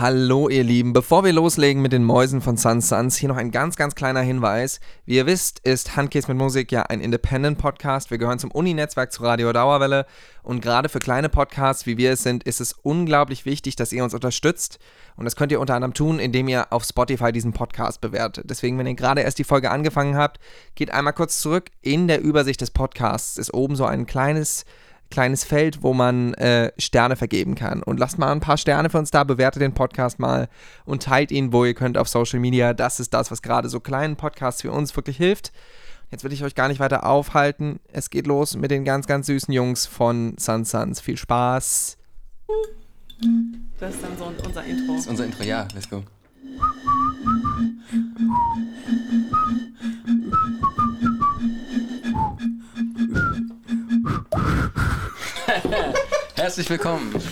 Hallo ihr Lieben, bevor wir loslegen mit den Mäusen von Sun Suns, hier noch ein ganz, ganz kleiner Hinweis. Wie ihr wisst, ist Handkäse mit Musik ja ein Independent-Podcast. Wir gehören zum Uni-Netzwerk zu Radio Dauerwelle und gerade für kleine Podcasts, wie wir es sind, ist es unglaublich wichtig, dass ihr uns unterstützt und das könnt ihr unter anderem tun, indem ihr auf Spotify diesen Podcast bewertet. Deswegen, wenn ihr gerade erst die Folge angefangen habt, geht einmal kurz zurück. In der Übersicht des Podcasts ist oben so ein kleines kleines Feld, wo man äh, Sterne vergeben kann. Und lasst mal ein paar Sterne für uns da, bewertet den Podcast mal und teilt ihn, wo ihr könnt auf Social Media. Das ist das, was gerade so kleinen Podcasts für uns wirklich hilft. Jetzt will ich euch gar nicht weiter aufhalten. Es geht los mit den ganz, ganz süßen Jungs von Sun Suns. Viel Spaß. Das ist dann so unser Intro. Das ist unser Intro, ja, let's go. Herzlich willkommen.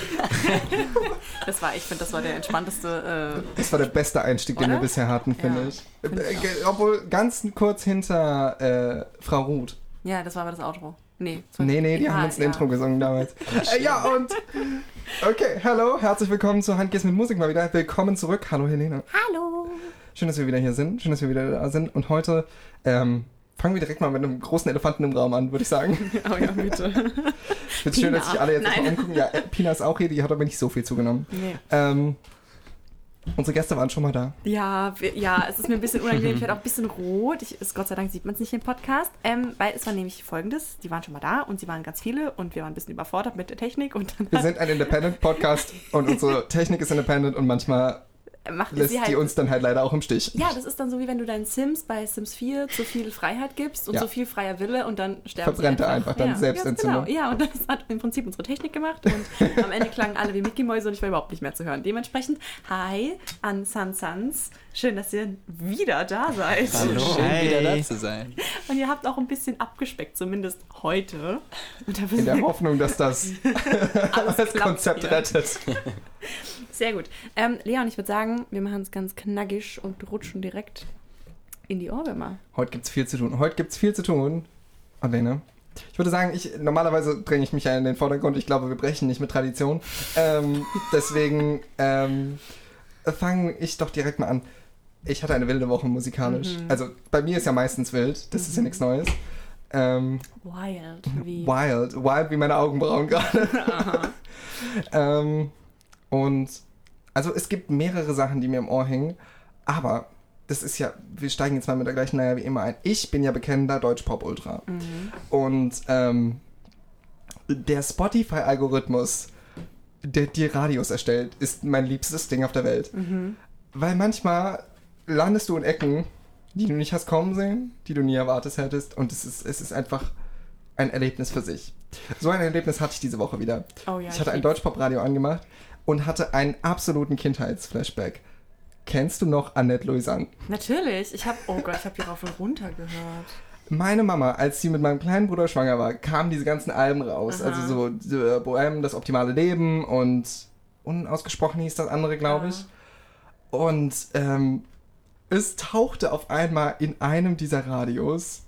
Das war, ich finde, das war der entspannteste. Äh, Das war der beste Einstieg, den wir Oder? bisher hatten, finde Ja, ich. finde ich Äh, Obwohl ganz kurz hinter äh, Frau Ruth. ja, das war aber das Outro. Nee, Nee, nee, die Ah, haben uns ein ja. Intro gesungen damals. äh, ja, und. Okay, hallo, herzlich willkommen zu Handgehst mit Musik mal wieder. Willkommen zurück. Hallo, Helene. Hallo! Schön, dass wir wieder hier sind. Schön, dass wir wieder da sind. Und heute ähm, fangen wir direkt mal mit einem großen Elefanten im Raum an, würde ich sagen. Oh ja, bitte. Finde schön, dass sich alle jetzt Nein. erstmal umgucken. Ja, äh, Pina ist auch hier, die hat aber nicht so viel zugenommen. Nee. Ähm, unsere Gäste waren schon mal da. Ja, wir, ja, es ist mir ein bisschen unangenehm. Ich werde auch ein bisschen rot. Ich, ist, Gott sei Dank sieht man es nicht im Podcast. Ähm, weil es war nämlich folgendes: Die waren schon mal da und sie waren ganz viele und wir waren ein bisschen überfordert mit der Technik und Wir sind ein Independent-Podcast und unsere Technik ist independent und manchmal macht lässt sie halt. die uns dann halt leider auch im Stich. ja, das ist dann so wie wenn du deinen Sims bei Sims 4 zu viel Freiheit gibst und Ja. so viel freier Wille und dann sterben Verbrennt sie er einfach dann ja, Selbstentzündung. Ja, genau. ja, und das hat im Prinzip unsere Technik gemacht und am Ende klangen alle wie Mickey Mäuse und ich war überhaupt nicht mehr zu hören. Dementsprechend, hi an Sun Suns. Schön, dass ihr wieder da seid. Hallo. Schön Hey. wieder da zu sein. Und ihr habt auch ein bisschen abgespeckt, zumindest heute. Und da In der Hoffnung, dass das alles das Konzept hier. rettet. Sehr gut. Ähm, Leon, ich würde sagen, wir machen es ganz knackig und rutschen direkt in die Ohrwürmer. Heute gibt's viel zu tun. Heute gibt's viel zu tun. Und Lene, ich würde sagen, ich, normalerweise dränge ich mich ja in den Vordergrund. Ich glaube, wir brechen nicht mit Tradition. Ähm, deswegen ähm, fange ich doch direkt mal an. Ich hatte eine wilde Woche musikalisch. Mhm. Also bei mir ist ja meistens wild. Das ist ja nichts Neues. Ähm, Wild. Wie. wild. Wild wie meine Augenbrauen gerade. Ähm, und also es gibt mehrere Sachen, die mir im Ohr hängen, aber das ist ja, wir steigen jetzt mal mit der gleichen Leier wie immer ein. Ich bin ja bekennender Deutschpop-Ultra. Mhm. Und ähm, der Spotify-Algorithmus, der dir Radios erstellt, ist mein liebstes Ding auf der Welt. Mhm. Weil manchmal landest du in Ecken, die du nicht hast kommen sehen, die du nie erwartet hättest. Und es ist, es ist einfach ein Erlebnis für sich. So ein Erlebnis hatte ich diese Woche wieder. Oh ja, ich hatte ein lieb's. Deutschpop-Radio angemacht und hatte einen absoluten Kindheitsflashback. Kennst du noch Annette Louisanne? Natürlich. Ich habe, oh Gott, ich habe hier rauf und runter gehört. Meine Mama, als sie mit meinem kleinen Bruder schwanger war, kamen diese ganzen Alben raus. Aha. Also so äh, Bohème, das optimale Leben und unausgesprochen hieß das andere, glaube ich. Und ähm, es tauchte auf einmal in einem dieser Radios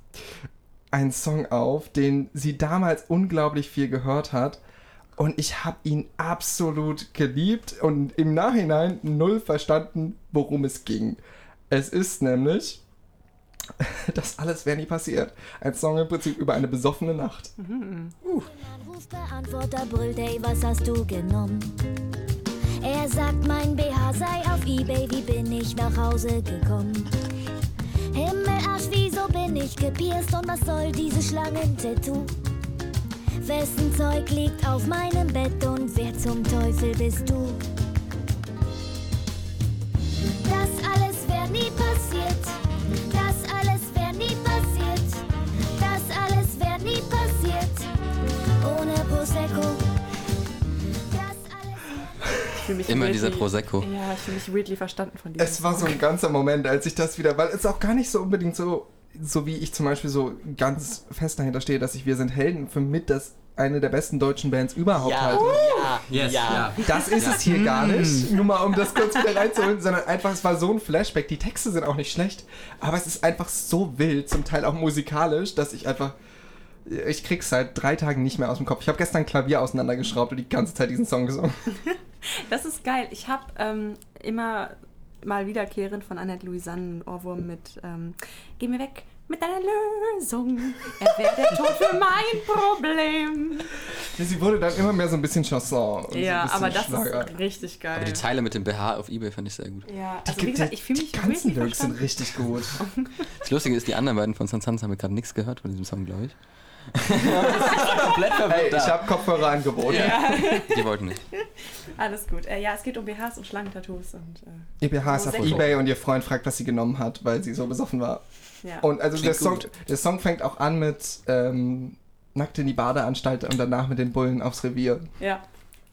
ein Song auf, den sie damals unglaublich viel gehört hat. Und ich habe ihn absolut geliebt und im Nachhinein null verstanden, worum es ging. Es ist nämlich das alles wäre nie passiert. Ein Song im Prinzip über eine besoffene Nacht. Anrufbeantworter brüllt, ey, was hast du genommen? Er sagt, mein BH sei auf Ebay, wie bin ich nach Hause gekommen? Himmelarsch, wieso bin ich gepierst und was soll dieses Schlangentattoo? Wessen Zeug liegt auf meinem Bett und wer zum Teufel bist du? Das alles wäre nie passiert. Das alles wäre nie passiert. Das alles wäre nie passiert. Ohne Prosecco. Immer weirdly- dieser Prosecco. Ja, ich fühle mich weirdly verstanden von dir. Es war so ein ganzer Moment, als ich das wieder, weil es auch gar nicht so unbedingt so, so wie ich zum Beispiel so ganz fest dahinter stehe, dass ich Wir sind Helden für mit das eine der besten deutschen Bands überhaupt halte. Yes, ja. Das ist es hier gar nicht, nur mal um das kurz wieder reinzuholen, sondern einfach, es war so ein Flashback. Die Texte sind auch nicht schlecht, aber es ist einfach so wild, zum Teil auch musikalisch, dass ich einfach, ich krieg's seit drei Tagen nicht mehr aus dem Kopf. Ich habe gestern Klavier auseinandergeschraubt und die ganze Zeit diesen Song gesungen. Das ist geil. Ich habe ähm, immer mal wiederkehrend von Annette Louisanne Ohrwurm mit ähm, Geh mir weg mit deiner Lösung. Er wäre der Tod für mein Problem. Sie wurde dann immer mehr so ein bisschen Chanson. Und Ja, so ein bisschen aber das Schlager. ist richtig geil. Aber die Zeile mit dem BH auf Ebay fand ich sehr gut. ja, Die also wie gibt- gesagt, die- ich fühle mich Die ganzen Lyrics sind richtig gut. Das Lustige ist, die anderen beiden von San Sans haben wir gerade nichts gehört von diesem Song, glaube ich. komplett Hey, verwirrt ich habe Kopfhörer angeboten. Die wollten nicht. Alles gut. Äh, ja, es geht um BHs und Schlangentattoos und äh, EBH ist auf. Ebay und ihr Freund fragt, was sie genommen hat, weil sie so besoffen war. ja. Und also der Song, der Song fängt auch an mit ähm, Nackt in die Badeanstalt und danach mit den Bullen aufs Revier. ja,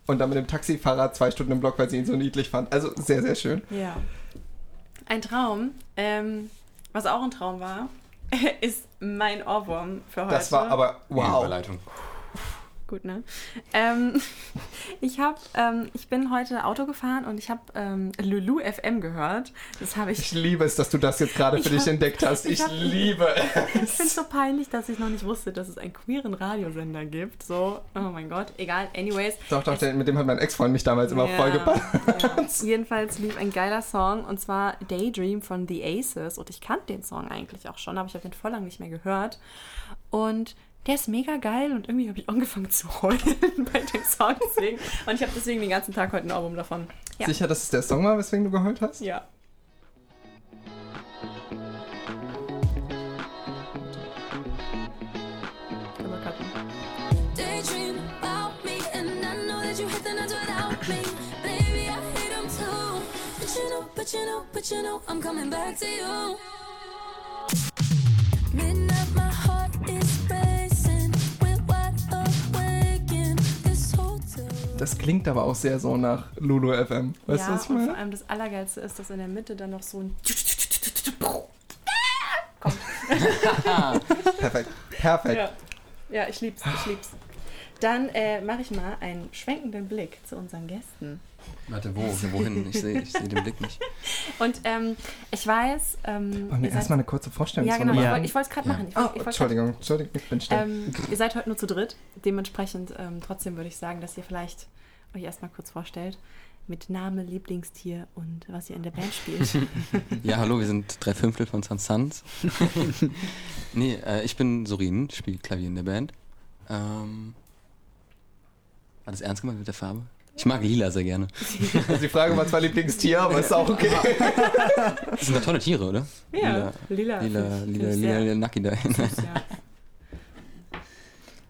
Und dann mit dem Taxifahrer zwei Stunden im Block, weil sie ihn so niedlich fand. Also sehr, sehr schön. ja. Ein Traum, ähm, was auch ein Traum war, ist mein Ohrwurm für heute. Das war aber wow. Überleitung. Gut, ne? Ähm, ich habe, ähm, ich bin heute Auto gefahren und ich habe ähm, Lulu FM gehört. Das habe ich. Ich liebe es, dass du das jetzt gerade für Ich dich hab- entdeckt hast. ich Ich, hab- liebe Ich finde es es. so peinlich, dass ich noch nicht wusste, dass es einen queeren Radiosender gibt. So, oh mein Gott, egal. Anyways. Doch, doch, der, mit dem hat mein Ex-Freund mich damals immer Ja, vollgepackt. ja. Jedenfalls lief ein geiler Song und zwar Daydream von The Aces und ich kannte den Song eigentlich auch schon, aber ich habe den voll lang nicht mehr gehört und der ist mega geil und irgendwie habe ich angefangen zu heulen bei dem Song deswegen und ich habe deswegen den ganzen Tag heute ein Album davon. Ja. Sicher, dass es der Song war, weswegen du geheult hast? Ja. Können wir cutten. Daydream about me, and I know that you hate the nights without me. Baby, I hate them too. But you know, but you know, but you know, I'm coming back to you. Das klingt aber auch sehr so nach Lulu FM. Weißt ja, du, was ich und vor meine? allem das Allergeilste ist, dass in der Mitte dann noch so ein Perfekt. Perfekt. Ja, ja ich lieb's, ich lieb's. Dann äh, mache ich mal einen schwenkenden Blick zu unseren Gästen. Warte, wo? Wohin? Ich sehe ich seh den Blick nicht. Und ähm, ich weiß, ähm, Wollen wir erstmal eine kurze Vorstellung ja genau, wollte- ich wollte es gerade Ja. machen. Ich Oh, ich wollte grad- Entschuldigung, Entschuldigung, ich bin still. Ähm, ihr seid heute nur zu dritt. Dementsprechend ähm, trotzdem würde ich sagen, dass ihr vielleicht euch erstmal kurz vorstellt. Mit Name, Lieblingstier und was ihr in der Band spielt. Ja, hallo, wir sind drei Fünftel von San Sans. nee, äh, ich bin Sorin, spiele Klavier in der Band. Ähm, war das ernst gemeint mit der Farbe? Ich mag lila sehr gerne. Also die Frage war zwar Lieblingstier, aber ist auch okay. Das sind doch tolle Tiere, oder? ja, lila. Lila, lila, lila, lila, sehr lila Nacki da.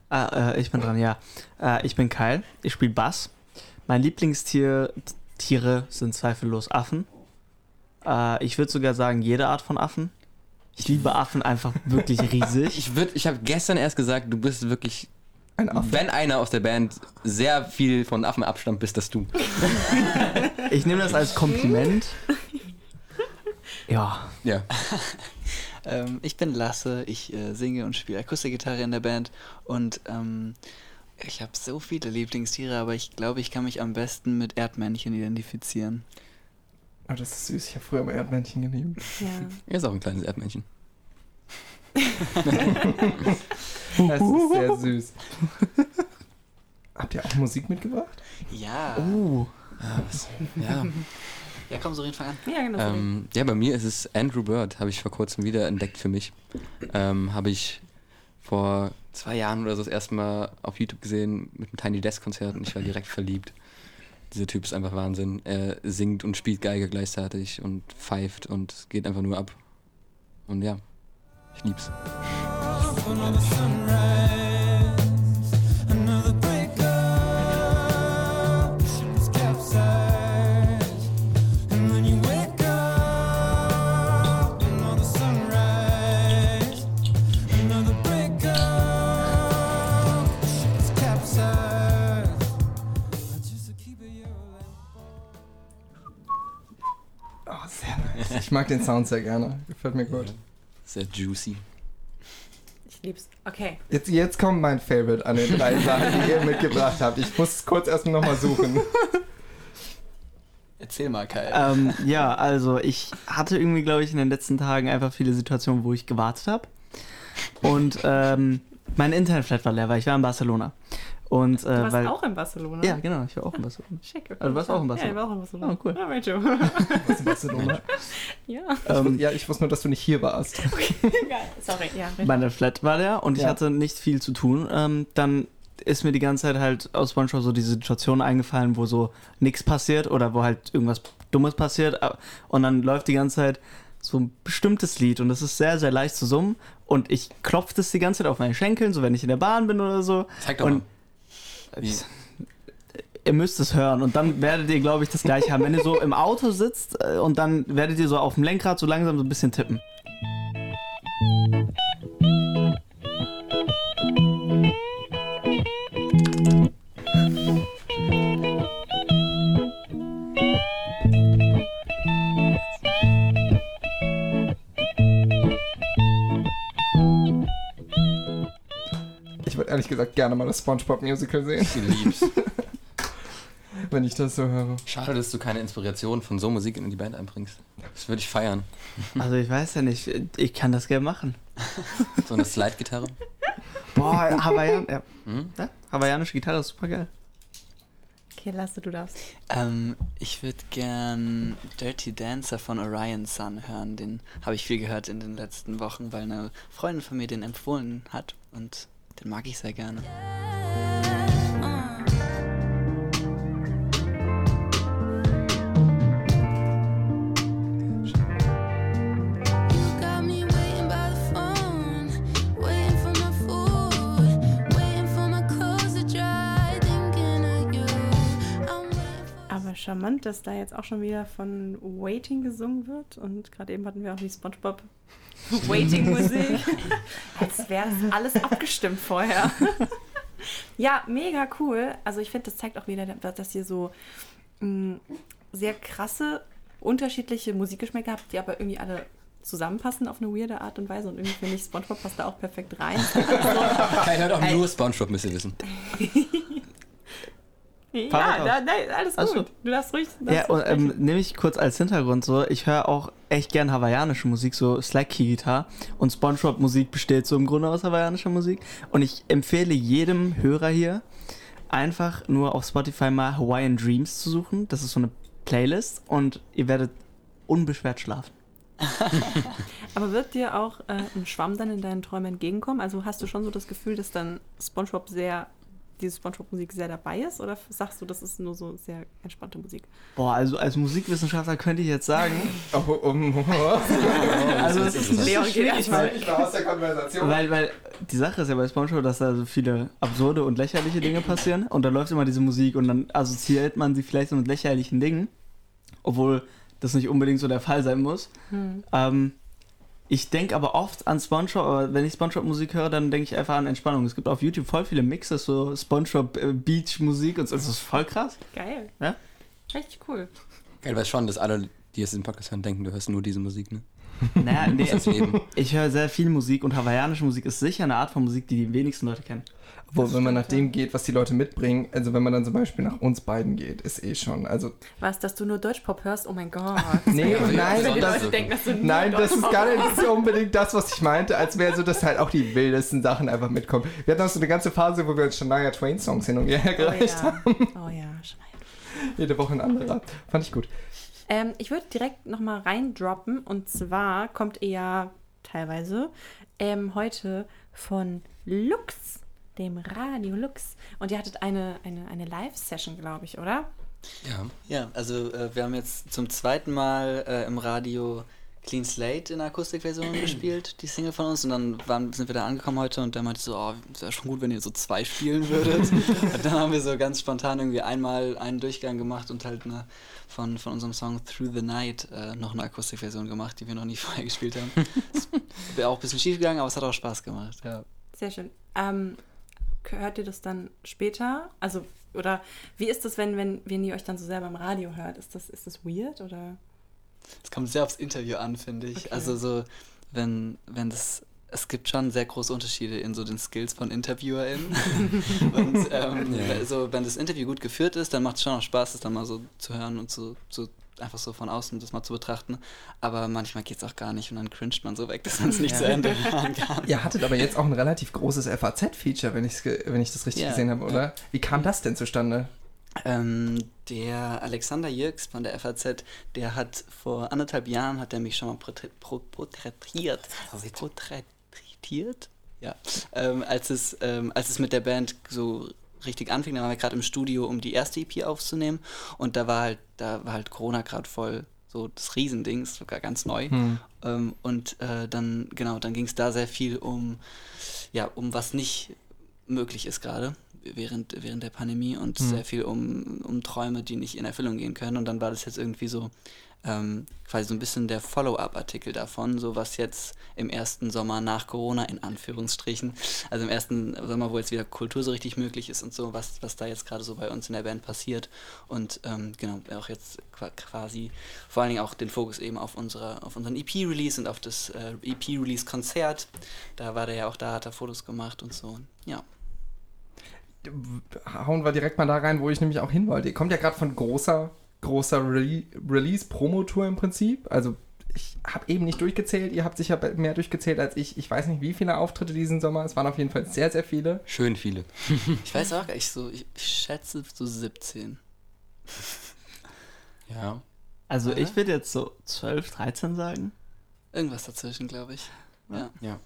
Ah, äh, ich bin dran, ja. Äh, ich bin Kyle, ich spiele Bass. Mein Lieblingstier Tiere sind zweifellos Affen. Äh, ich würde sogar sagen, jede Art von Affen. Ich liebe Affen einfach wirklich riesig. Ich, würd- ich habe gestern erst gesagt, du bist wirklich, Ein Affe. wenn einer aus der Band sehr viel von Affen abstammt, bist das du. Ich nehme das als Kompliment. Ja, Ja. Ähm, ich bin Lasse, ich äh, singe und spiele Akustikgitarre in der Band und ähm, ich habe so viele Lieblingstiere, aber ich glaube, ich kann mich am besten mit Erdmännchen identifizieren. Oh, das ist süß. Ich habe früher immer Erdmännchen geliebt. Ja. Er ist auch ein kleines Erdmännchen. Das ist sehr süß. Habt ihr auch Musik mitgebracht? Ja. uh, Ja. Ja, komm, Sorin, fang an. Ja, genau. Ähm, ja, bei mir ist es Andrew Bird, habe ich vor kurzem wieder entdeckt für mich. Ähm, habe ich vor zwei Jahren oder so das erste Mal auf YouTube gesehen mit einem Tiny Desk Konzert und ich war direkt verliebt. Dieser Typ ist einfach Wahnsinn. Er singt und spielt Geige gleichzeitig und pfeift und geht einfach nur ab. Und ja, ich lieb's. Nice. Ich mag den Sound sehr gerne. Gefällt mir gut. Sehr juicy. Ich lieb's. Okay. Jetzt, jetzt kommt mein Favorite an den drei Sachen, die ihr mitgebracht habt. Ich muss es kurz erstmal nochmal suchen. Erzähl mal, Kai. ähm, ja, also ich hatte irgendwie, glaube ich, in den letzten Tagen einfach viele Situationen, wo ich gewartet habe. Und ähm, mein Internetflat war leer, weil ich war in Barcelona. Und, äh, Du warst weil, auch in Barcelona? Ja, genau, ich war auch in Barcelona. Schick. Okay. Also, du warst auch in Ja, ich Barcelona? war auch in Barcelona. Oh, cool. Ja, Mensch. du. Was in Barcelona? ja. Ähm, ja, ich wusste nur, dass du nicht hier warst. Geil. Sorry. Ja, richtig. Meine Flat war der und ich Ja. hatte nicht viel zu tun. Ähm, dann ist mir die ganze Zeit halt aus Spongebob so diese Situation eingefallen, wo so nichts passiert oder wo halt irgendwas Dummes passiert. a- Und dann läuft die ganze Zeit so ein bestimmtes Lied und das ist sehr, sehr leicht zu summen. Und ich klopfe das die ganze Zeit auf meinen Schenkeln, so wenn ich in der Bahn bin oder so. Zeig doch Und- mal. Wie? Ihr müsst es hören und dann werdet ihr, glaube ich, das gleiche haben. Wenn ihr so im Auto sitzt äh, und dann werdet ihr so auf dem Lenkrad so langsam so ein bisschen tippen. Ehrlich gesagt gerne mal das SpongeBob-Musical sehen, Ich lieb's. wenn ich das so höre. Schade, dass du keine Inspiration von so Musik in die Band einbringst. Das würde ich feiern. Also ich weiß ja nicht, ich kann das gerne machen. So eine Slide-Gitarre. Boah, Hawaiian, ja. Hm? Ja, hawaiianische Gitarre ist super geil. Okay, Lasse, du darfst. Ähm, ich würde gern Dirty Dancer von Orion Sun hören. Den habe ich viel gehört in den letzten Wochen, weil eine Freundin von mir den empfohlen hat und den mag ich sehr gerne. Charmant, dass da jetzt auch schon wieder von Waiting gesungen wird. Und gerade eben hatten wir auch die Spongebob Waiting-Musik. Als wäre das alles abgestimmt vorher. ja, mega cool. Also ich finde, das zeigt auch wieder, dass ihr so mh, sehr krasse, unterschiedliche Musikgeschmäcker habt, die aber irgendwie alle zusammenpassen auf eine weirde Art und Weise. Und irgendwie finde ich, Spongebob passt da auch perfekt rein. Keiner hört auch nur Spongebob, müsst ihr wissen. Ja, da, nein, alles gut. Du darfst ruhig. Ja, und ähm, nehme ich kurz als Hintergrund so, ich höre auch echt gern hawaiianische Musik, so Slack Key Guitar und Spongebob Musik besteht so im Grunde aus hawaiianischer Musik und ich empfehle jedem Hörer hier einfach nur auf Spotify mal Hawaiian Dreams zu suchen. Das ist so eine Playlist und ihr werdet unbeschwert schlafen. Aber wird dir auch äh, ein Schwamm dann in deinen Träumen entgegenkommen? Also hast du schon so das Gefühl, dass dann SpongeBob sehr, diese SpongeBob-Musik sehr dabei ist? Oder sagst du, das ist nur so sehr entspannte Musik? Boah, also als Musikwissenschaftler könnte ich jetzt sagen, Oh, um, also das ist interessant. Leon ich war aus der Konversation. Weil, weil die Sache ist ja bei SpongeBob, dass da so viele absurde und lächerliche Dinge passieren und da läuft immer diese Musik und dann assoziiert man sie vielleicht so mit lächerlichen Dingen, obwohl das nicht unbedingt so der Fall sein muss. Hm. Ähm, ich denke aber oft an SpongeBob, aber wenn ich SpongeBob-Musik höre, dann denke ich einfach an Entspannung. Es gibt auf YouTube voll viele Mixes, so SpongeBob-Beach-Musik und so. Das ist voll krass. Geil. Ja? Richtig cool. Geil, weiß schon, dass alle, die jetzt den Podcast hören, denken, du hörst nur diese Musik, ne? Naja, nee, ich höre sehr viel Musik und hawaiianische Musik ist sicher eine Art von Musik, die die wenigsten Leute kennen. Obwohl, wenn man nach dem geht, was die Leute mitbringen, also wenn man dann zum Beispiel nach uns beiden geht, ist eh schon, also Was, dass du nur Deutschpop hörst? Oh mein Gott. Nee, nein, das- denken, dass du nur Nein, das ist gar nicht so unbedingt das, was ich meinte, als wäre so, dass halt auch die wildesten Sachen einfach mitkommen. Wir hatten auch so eine ganze Phase, wo wir uns Shania Twain Songs hin und her Oh gereicht haben. ja. oh ja, Schneid. Jede Woche ein anderer. Fand ich gut. Ähm, ich würde direkt nochmal reindroppen und zwar kommt ihr ja teilweise ähm, heute von Lux, dem Radio Lux. Und ihr hattet eine, eine, eine Live-Session, glaube ich, oder? Ja. Ja, also äh, wir haben jetzt zum zweiten Mal äh, im Radio Clean Slate in der Akustikversion gespielt, die Single von uns. Und dann waren, sind wir da angekommen heute und der meinte so, oh, es wäre schon gut, wenn ihr so zwei spielen würdet. und dann haben wir so ganz spontan irgendwie einmal einen Durchgang gemacht und halt eine, von, von unserem Song Through the Night äh, noch eine Akustikversion gemacht, die wir noch nie vorher gespielt haben. Das wäre auch ein bisschen schief gegangen, aber es hat auch Spaß gemacht. Ja. Sehr schön. Ähm, hört ihr das dann später? Also, oder wie ist das, wenn, wenn, wenn ihr euch dann so selber im Radio hört? Ist das, ist das weird oder? Es kommt sehr aufs Interview an, finde ich. Okay. Also so, wenn, wenn das, es gibt schon sehr große Unterschiede in so den Skills von InterviewerInnen. und ähm, Ja. so, wenn das Interview gut geführt ist, dann macht es schon auch Spaß, das dann mal so zu hören und zu, zu einfach so von außen das mal zu betrachten. Aber manchmal geht es auch gar nicht und dann cringet man so weg, dass man es nicht zu Ende hören kann. Ihr hattet aber jetzt auch ein relativ großes FAZ-Feature, wenn, wenn ich das richtig Ja, gesehen habe, oder? Wie kam das denn zustande? Ähm, der Alexander Jirks von der FAZ, der hat vor anderthalb Jahren, hat er mich schon mal porträtiert. Porträtiert? Ja. Ähm, als, es, ähm, als es mit der Band so richtig anfing, da waren wir gerade im Studio, um die erste EP aufzunehmen. Und da war halt, da war halt Corona gerade voll so das Riesending, ist sogar ganz neu. Ähm, und äh, dann, genau, dann ging es da sehr viel um, ja, um was nicht möglich ist gerade während, während der Pandemie und sehr viel um, um Träume, die nicht in Erfüllung gehen können. Und dann war das jetzt irgendwie so ähm, quasi so ein bisschen der Follow-up-Artikel davon, so was jetzt im ersten Sommer nach Corona, in Anführungsstrichen, also im ersten Sommer, wo jetzt wieder Kultur so richtig möglich ist und so, was, was da jetzt gerade so bei uns in der Band passiert. Und ähm, genau, auch jetzt qua- quasi vor allen Dingen auch den Fokus eben auf, unsere, auf unseren EP-Release und auf das äh, EP-Release-Konzert. Da war der ja auch da, hat er Fotos gemacht und so. Ja. Hauen wir direkt mal da rein, wo ich nämlich auch hin wollte. Ihr kommt ja gerade von großer, großer Re Release-Promotour im Prinzip. Also ich habe eben nicht durchgezählt, ihr habt sicher mehr durchgezählt als ich. Ich weiß nicht, wie viele Auftritte diesen Sommer. Es waren auf jeden Fall sehr, sehr viele. Schön viele. Ich weiß auch gar nicht so, ich, ich schätze so 17. Ja. Also Aha. ich würde jetzt so 12, 13 sagen. Irgendwas dazwischen, glaube ich. Ja. Ja.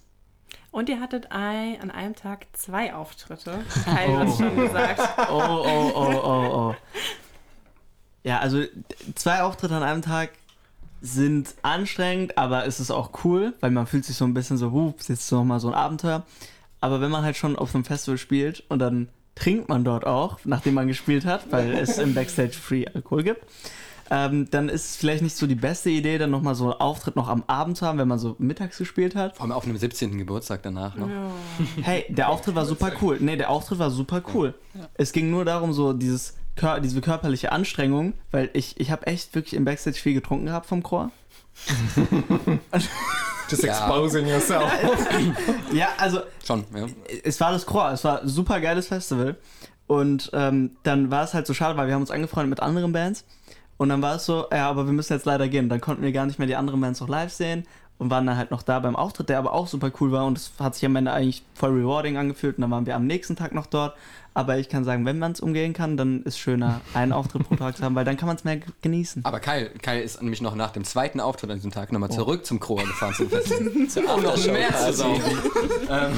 Und ihr hattet ein, an einem Tag zwei Auftritte. Hat es schon gesagt. Oh, oh, oh, oh, oh. Ja, also zwei Auftritte an einem Tag sind anstrengend, aber es ist auch cool, weil man fühlt sich so ein bisschen so, huh, ist jetzt noch mal so ein Abenteuer. Aber wenn man halt schon auf einem Festival spielt und dann trinkt man dort auch, nachdem man gespielt hat, weil es im Backstage Free Alkohol gibt, ähm, dann ist es vielleicht nicht so die beste Idee, dann nochmal so einen Auftritt noch am Abend zu haben, wenn man so mittags gespielt hat. Vor allem auf einem 17. Geburtstag danach noch. Hey, der Auftritt war super cool. Nee, der Auftritt war super cool. Es ging nur darum, so dieses diese körperliche Anstrengung, weil ich, ich habe echt wirklich im Backstage viel getrunken gehabt vom Chor. Just Ja. exposing yourself. Ja, also Schon, ja. es war das Chor, es war ein super geiles Festival. Und ähm, dann war es halt so schade, weil wir haben uns angefreundet mit anderen Bands. Und dann war es so, ja, aber wir müssen jetzt leider gehen. Dann konnten wir gar nicht mehr die anderen Bands noch live sehen und waren dann halt noch da beim Auftritt, der aber auch super cool war und es hat sich am Ende eigentlich voll rewarding angefühlt und dann waren wir am nächsten Tag noch dort. Aber ich kann sagen, wenn man es umgehen kann, dann ist schöner, einen Auftritt pro Tag zu haben, weil dann kann man es mehr genießen. Aber Kyle, Kyle ist nämlich noch nach dem zweiten Auftritt an diesem Tag nochmal zurück zum Kroa gefahren zum Festival. um noch mehr zu saufen. ähm,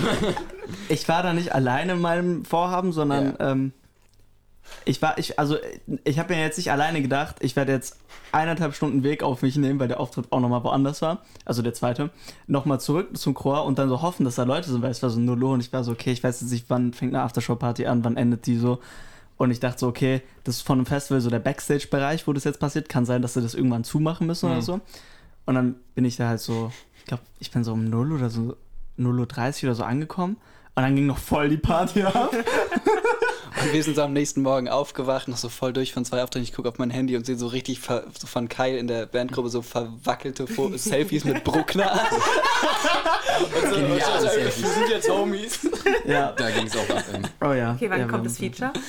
Ich war da nicht alleine in meinem Vorhaben, sondern ähm, ich war, ich, also ich habe mir jetzt nicht alleine gedacht, ich werde jetzt eineinhalb Stunden Weg auf mich nehmen, weil der Auftritt auch nochmal woanders war, also der zweite, nochmal zurück zum Chor und dann so hoffen, dass da Leute sind, weil es war so null Uhr und ich war so, okay, ich weiß jetzt nicht, wann fängt eine Aftershow-Party an, wann endet die so. Und ich dachte so, okay, das ist von einem Festival so der Backstage-Bereich, wo das jetzt passiert. Kann sein, dass sie das irgendwann zumachen müssen oder so. Und dann bin ich da halt so, ich glaube, ich bin so um 0 oder so 0.30 Uhr oder so angekommen. Und dann ging noch voll die Party ab. Wir sind so am nächsten Morgen aufgewacht, noch so voll durch von zwei Auftritten. Ich gucke auf mein Handy und sehe so richtig ver so von Kyle in der Bandgruppe so verwackelte Fo Selfies mit Bruckner. und so, Geniale und so, Selfies. Wir sind jetzt Homies. ja. da ging es auch ab. Oh ja. Okay, wann ja, kommt das Feature?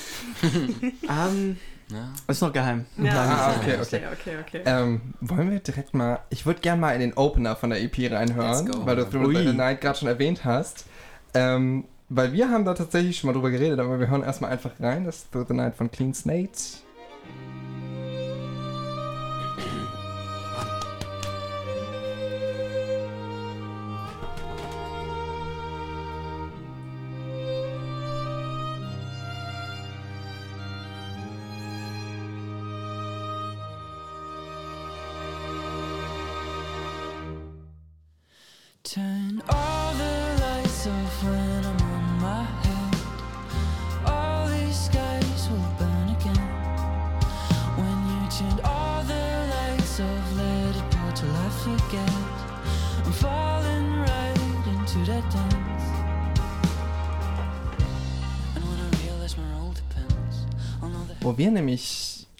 Ähm, ja. ist noch geheim. Ah, okay, okay. okay, okay. Ähm, wollen wir direkt mal. Ich würde gerne mal in den Opener von der EP reinhören, Let's go. weil du Through the Night gerade schon erwähnt hast. Ähm, weil wir haben da tatsächlich schon mal drüber geredet, aber wir hören erstmal einfach rein. Das ist Through the Night von Clean Slate.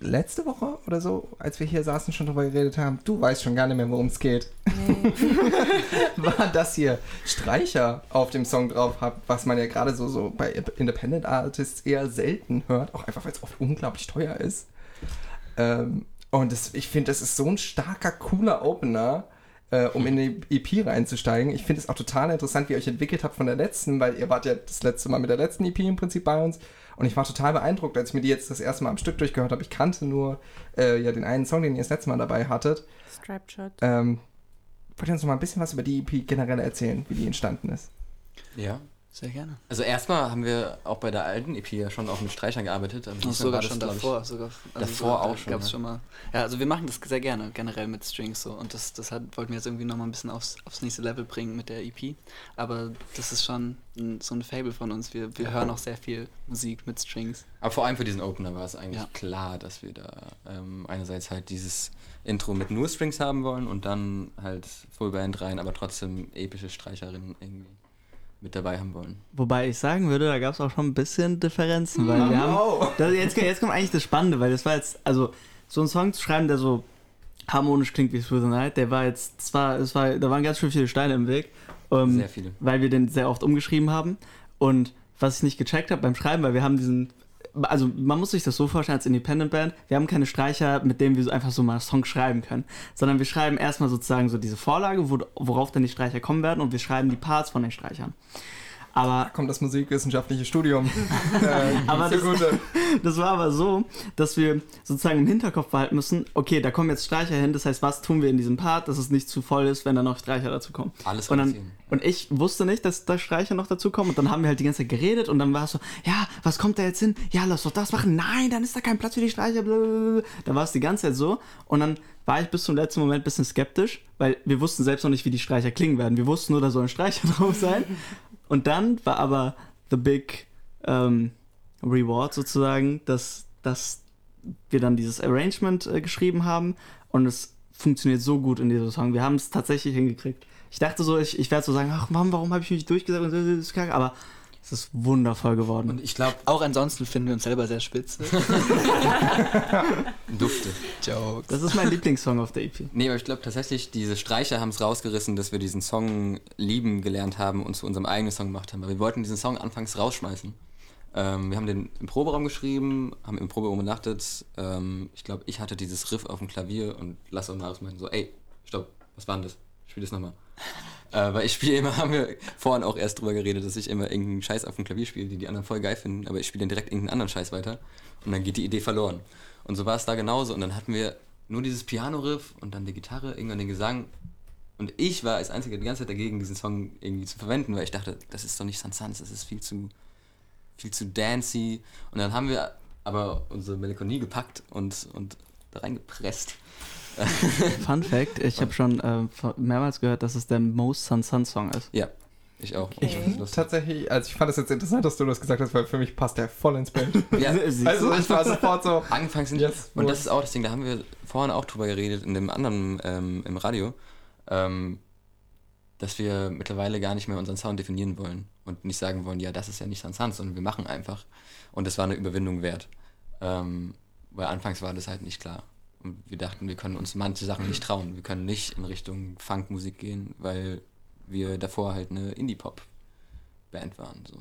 Letzte Woche oder so, als wir hier saßen, schon drüber geredet haben. Du weißt schon gar nicht mehr, worum es geht. War das hier Streicher auf dem Song drauf hat, was man ja gerade so, so bei Independent Artists eher selten hört, auch einfach weil es oft unglaublich teuer ist. Ähm, Und das, ich finde, das ist so ein starker, cooler Opener, äh, um in die EP reinzusteigen. Ich finde es auch total interessant, wie ihr euch entwickelt habt von der letzten, weil ihr wart ja das letzte Mal mit der letzten EP im Prinzip bei uns. Und ich war total beeindruckt, als ich mir die jetzt das erste Mal am Stück durchgehört habe. Ich kannte nur äh, ja, den einen Song, den ihr das letzte Mal dabei hattet. Striped Shirt. Ähm, wollt ihr uns noch mal ein bisschen was über die EP generell erzählen, wie die entstanden ist? Ja. Sehr gerne. Also erstmal haben wir auch bei der alten EP ja schon auch mit Streichern gearbeitet. Aber Und diesmal sogar das, schon ich, davor. Sogar, also Davor sogar, auch schon, Gab's ja. schon mal. Ja, also wir machen das sehr gerne, generell mit Strings so. Und das, das hat, wollten wir jetzt irgendwie nochmal ein bisschen aufs, aufs nächste Level bringen mit der EP. Aber das ist schon ein, so ein Fable von uns. Wir, wir hören auch sehr viel Musik mit Strings. Aber vor allem für diesen Opener war es eigentlich Ja. klar, dass wir da ähm, einerseits halt dieses Intro mit nur Strings haben wollen und dann halt Fullband rein, aber trotzdem epische Streicherinnen irgendwie mit dabei haben wollen. Wobei ich sagen würde, da gab es auch schon ein bisschen Differenzen, weil wir haben. Oh. Das, jetzt, jetzt kommt eigentlich das Spannende, weil das war jetzt, also so einen Song zu schreiben, der so harmonisch klingt wie Through the Night, der war jetzt zwar, es war, da waren ganz schön viele Steine im Weg, ähm, Sehr viele. weil wir den sehr oft umgeschrieben haben. Und was ich nicht gecheckt habe beim Schreiben, weil wir haben diesen, also man muss sich das so vorstellen als Independent Band, wir haben keine Streicher, mit denen wir so einfach so mal einen Song schreiben können, sondern wir schreiben erstmal sozusagen so diese Vorlage, wo, worauf dann die Streicher kommen werden und wir schreiben die Parts von den Streichern. Aber Kommt das musikwissenschaftliche Studium. äh, Aber das- gute. Das war aber so, dass wir sozusagen im Hinterkopf behalten müssen, okay, da kommen jetzt Streicher hin, das heißt, was tun wir in diesem Part, dass es nicht zu voll ist, wenn da noch Streicher dazu kommen. Alles und, dann, und ich wusste nicht, dass da Streicher noch dazu kommen und dann haben wir halt die ganze Zeit geredet und dann war es so, ja, was kommt da jetzt hin? Ja, lass doch das machen. Nein, dann ist da kein Platz für die Streicher. Blablabla. Da war es die ganze Zeit so und dann war ich bis zum letzten Moment ein bisschen skeptisch, weil wir wussten selbst noch nicht, wie die Streicher klingen werden. Wir wussten nur, da sollen Streicher drauf sein. Und dann war aber the big ähm, Reward sozusagen, dass, dass wir dann dieses Arrangement äh, geschrieben haben und es funktioniert so gut in diesem Song. Wir haben es tatsächlich hingekriegt. Ich dachte so, ich, ich werde so sagen, ach Mann, warum habe ich mich kacke, aber es ist wundervoll geworden. Und ich glaube, Auch ansonsten finden wir uns selber sehr spitze. Dufte. Jokes. das ist mein Lieblingssong auf der EP. Nee, aber ich glaube tatsächlich, diese Streicher haben es rausgerissen, dass wir diesen Song lieben gelernt haben und zu unserem eigenen Song gemacht haben. Weil wir wollten diesen Song anfangs rausschmeißen. Ähm, wir haben den im Proberaum geschrieben, haben im Proberaum übernachtet. Ähm, ich glaube, ich hatte dieses Riff auf dem Klavier und Lasse und Marius meinten so, ey, stopp, was war denn das? Spiel das nochmal. Äh, weil ich spiele immer, haben wir vorhin auch erst drüber geredet, dass ich immer irgendeinen Scheiß auf dem Klavier spiele, die die anderen voll geil finden, aber ich spiele dann direkt irgendeinen anderen Scheiß weiter und dann geht die Idee verloren. Und so war es da genauso und dann hatten wir nur dieses Piano-Riff und dann die Gitarre, irgendwann den Gesang und ich war als Einziger die ganze Zeit dagegen, diesen Song irgendwie zu verwenden, weil ich dachte, das ist doch nicht Sans Sans, das ist viel zu, viel zu dancey. Und dann haben wir aber unsere Melancholie gepackt und, und da reingepresst. Fun Fact, ich habe schon äh, mehrmals gehört, dass es der Most Sun Sun Song ist. Ja, ich auch. Okay. Ich. Tatsächlich, also ich fand es jetzt interessant, dass du das gesagt hast, weil für mich passt der voll ins Bild. Ja, Siehst du? Also ich war sofort so. Anfangs nicht. Yes, und das ist auch das Ding, da haben wir vorhin auch drüber geredet, in dem anderen ähm, im Radio, ähm, dass wir mittlerweile gar nicht mehr unseren Sound definieren wollen und nicht sagen wollen, ja, das ist ja nicht Sans Sans, sondern wir machen einfach. Und das war eine Überwindung wert. Ähm, weil anfangs war das halt nicht klar. Und wir dachten, wir können uns manche Sachen nicht trauen. Wir können nicht in Richtung Funkmusik gehen, weil wir davor halt eine Indie-Pop-Band waren. So.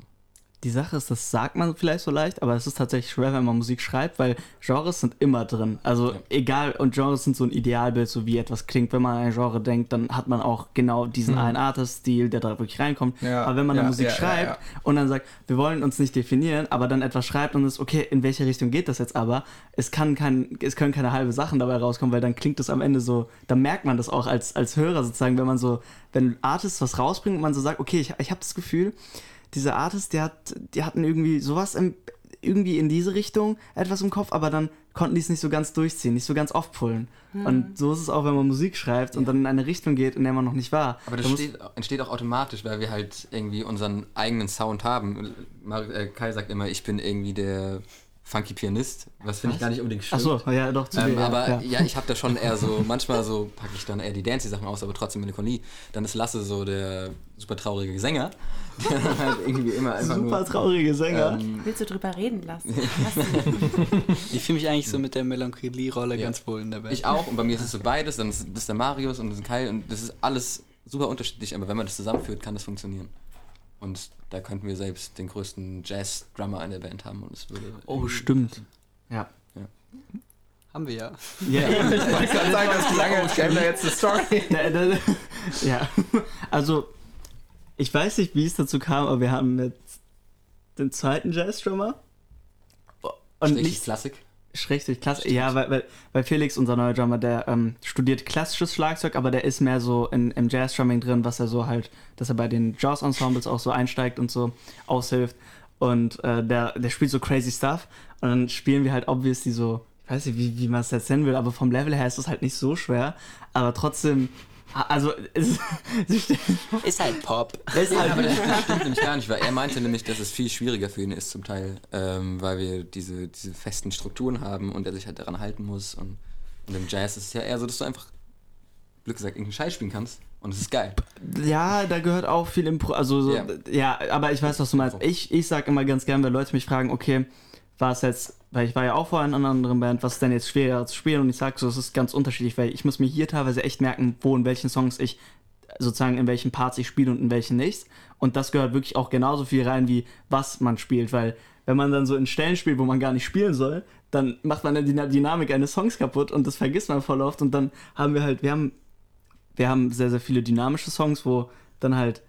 Die Sache ist, das sagt man vielleicht so leicht, aber es ist tatsächlich schwer, wenn man Musik schreibt, weil Genres sind immer drin. Also Ja. egal, und Genres sind so ein Idealbild, so wie etwas klingt. Wenn man an ein Genre denkt, dann hat man auch genau diesen einen Artist-Stil, der da wirklich reinkommt. Ja, aber wenn man ja, dann Musik schreibt und dann sagt, wir wollen uns nicht definieren, aber dann etwas schreibt und ist, okay, in welche Richtung geht das jetzt aber? Es, kann kein, es können keine halbe Sachen dabei rauskommen, weil dann klingt es am Ende so, dann merkt man das auch als, als Hörer sozusagen, wenn man so, wenn Artists was rausbringt und man so sagt, okay, ich, ich habe das Gefühl, dieser Artist, der hat, die hatten irgendwie sowas im, irgendwie in diese Richtung etwas im Kopf, aber dann konnten die es nicht so ganz durchziehen, nicht so ganz aufpullen. Und so ist es auch, wenn man Musik schreibt und dann in eine Richtung geht, in der man noch nicht war. Aber das Da steht, entsteht auch automatisch, weil wir halt irgendwie unseren eigenen Sound haben. Äh, Kai sagt immer, ich bin irgendwie der funky Pianist, was finde ich gar nicht unbedingt Ach stimmt. so, ja, doch, zu Ähm, dir, aber ja. ja, ich habe da schon eher so, manchmal so packe ich dann eher die Dancy-Sachen aus, aber trotzdem Melancholie. Dann ist Lasse so der super traurige Sänger, der dann halt irgendwie immer einfach Super nur... traurige Sänger. Ähm, Willst du drüber reden lassen? Ich fühle mich eigentlich so mit der Melancholie-Rolle Ja. ganz wohl in der Band. ich auch und bei mir ist es so beides, dann ist das ist der Marius und das ist Kai und das ist alles super unterschiedlich, aber wenn man das zusammenführt, kann das funktionieren. Und da könnten wir selbst den größten Jazz-Drummer in der Band haben und es würde... oh, stimmt. Ja. Haben wir ja. Ja, Ich wollte gerade sagen, das klang, als gäbe da jetzt eine Story. Ja, also ich weiß nicht, wie es dazu kam, aber wir haben jetzt den zweiten Jazz-Drummer. Und nicht Klassik. Schrägstrich klasse. Ja, weil, weil, weil Felix, unser neuer Drummer, der ähm, studiert klassisches Schlagzeug, aber der ist mehr so in, im Jazz-Drumming drin, was er so halt, dass er bei den Jazz-Ensembles auch so einsteigt und so aushilft. Und äh, der, der spielt so crazy stuff. Und dann spielen wir halt obviously so, ich weiß nicht, wie, wie man es jetzt nennen will, aber vom Level her ist es halt nicht so schwer. Aber trotzdem, also, es, Ist halt Pop. es ist Ja, halt aber das, das stimmt nämlich gar nicht, weil er meinte nämlich, dass es viel schwieriger für ihn ist zum Teil, ähm, weil wir diese, diese festen Strukturen haben und er sich halt daran halten muss. Und, und im Jazz ist es ja eher so, dass du einfach, Glück gesagt, irgendeinen Scheiß spielen kannst und es ist geil. Ja, da gehört auch viel Impro. Also so, Ja. ja. aber ich weiß, was du meinst. Ich, ich sag immer ganz gern, wenn Leute mich fragen, okay, war es jetzt, weil ich war ja auch vorher in einer anderen Band, was ist denn jetzt schwerer zu spielen? Und ich sag so, es ist ganz unterschiedlich, weil ich muss mir hier teilweise echt merken, wo in welchen Songs ich sozusagen in welchen Parts ich spiele und in welchen nicht. Und das gehört wirklich auch genauso viel rein, wie was man spielt, weil wenn man dann so in Stellen spielt, wo man gar nicht spielen soll, dann macht man dann die Na- Dynamik eines Songs kaputt und das vergisst man voll oft und dann haben wir halt, wir haben wir haben sehr, sehr viele dynamische Songs, wo dann halt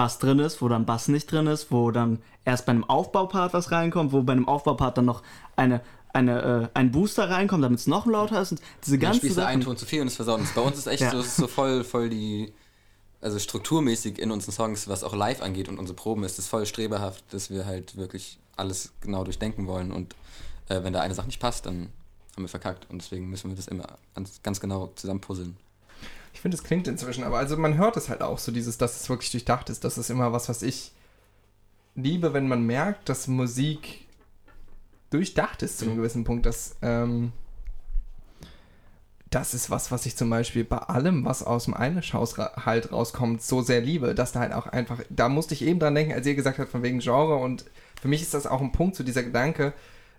Bass drin ist, wo dann Bass nicht drin ist, wo dann erst bei einem Aufbaupart was reinkommt, wo bei einem Aufbaupart dann noch eine, eine, äh, ein Booster reinkommt, damit es noch lauter ist und diese ganzen spielst du einen Sachen. Ton zu viel und es versaut uns. Bei uns ist echt Ja. so, es ist so voll, voll die, also strukturmäßig in unseren Songs, was auch live angeht und unsere Proben, ist es voll streberhaft, dass wir halt wirklich alles genau durchdenken wollen und äh, wenn da eine Sache nicht passt, dann haben wir verkackt und deswegen müssen wir das immer ganz, ganz genau zusammenpuzzeln. Ich finde, es klingt inzwischen, aber also man hört es halt auch so, dieses, dass es wirklich durchdacht ist. Das ist immer was, was ich liebe, wenn man merkt, dass Musik durchdacht ist zu einem gewissen Punkt. Dass, ähm, das ist was, was ich zum Beispiel bei allem, was aus dem Einischhaus ra halt rauskommt, so sehr liebe, dass da halt auch einfach, da musste ich eben dran denken, als ihr gesagt habt, von wegen Genre und für mich ist das auch ein Punkt, so dieser Gedanke,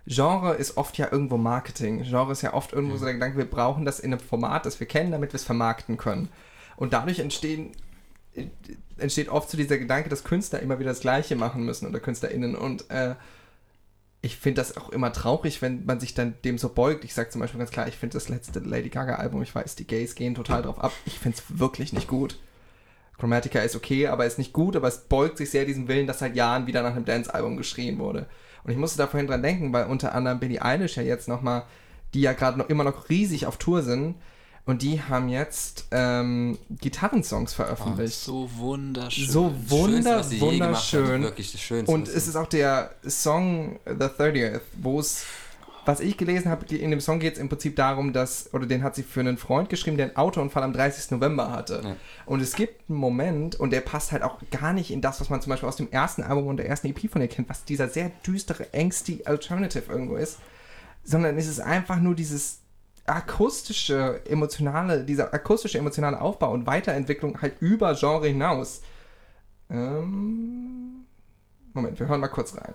Genre ist oft ja irgendwo Marketing. Genre ist ja oft irgendwo so der Gedanke, wir brauchen das in einem Format, das wir kennen, damit wir es vermarkten können. Und dadurch entstehen, äh, entsteht oft so dieser Gedanke, dass Künstler immer wieder das Gleiche machen müssen oder KünstlerInnen. Und äh, ich finde das auch immer traurig, wenn man sich dann dem so beugt. Ich sage zum Beispiel ganz klar, ich finde das letzte Lady Gaga-Album, ich weiß, die Gays gehen total drauf ab. Ich finde es wirklich nicht gut. Chromatica ist okay, aber ist nicht gut, aber es beugt sich sehr diesem Willen, dass seit Jahren wieder nach einem Dance-Album geschrien wurde. Und ich musste da vorhin dran denken, weil unter anderem Billie Eilish ja jetzt nochmal, die ja gerade noch immer noch riesig auf Tour sind, und die haben jetzt ähm, Gitarrensongs veröffentlicht. So wunderschön. so wunder, Schönste, wunderschön. Wirklich das Schönste. Und es ist auch der Song The 30th, wo es, was ich gelesen habe, in dem Song geht es im Prinzip darum, dass, oder den hat sie für einen Freund geschrieben, der einen Autounfall am 30. November hatte. Ja. Und es gibt einen Moment, und der passt halt auch gar nicht in das, was man zum Beispiel aus dem ersten Album und der ersten EP von ihr kennt, was dieser sehr düstere, angsty Alternative irgendwo ist, sondern es ist einfach nur dieses akustische, emotionale, dieser akustische, emotionale Aufbau und Weiterentwicklung halt über Genre hinaus. Ähm, Moment, wir hören mal kurz rein.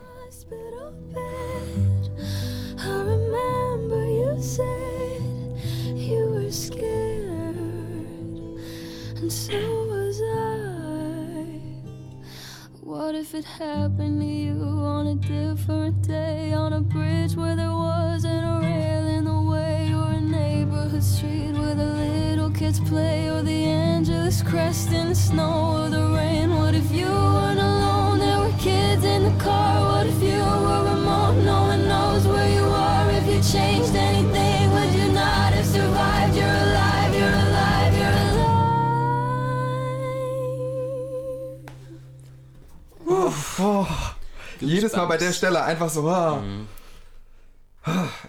Kids play or the angels crest in the snow or the rain. What if you weren't alone? There were kids in the car. What if you were remote? No one knows where you. If you changed anything, would you not have survived? You're alive, you're alive, you're alive. Oh, jedes Mal bei der Stelle einfach so. ah.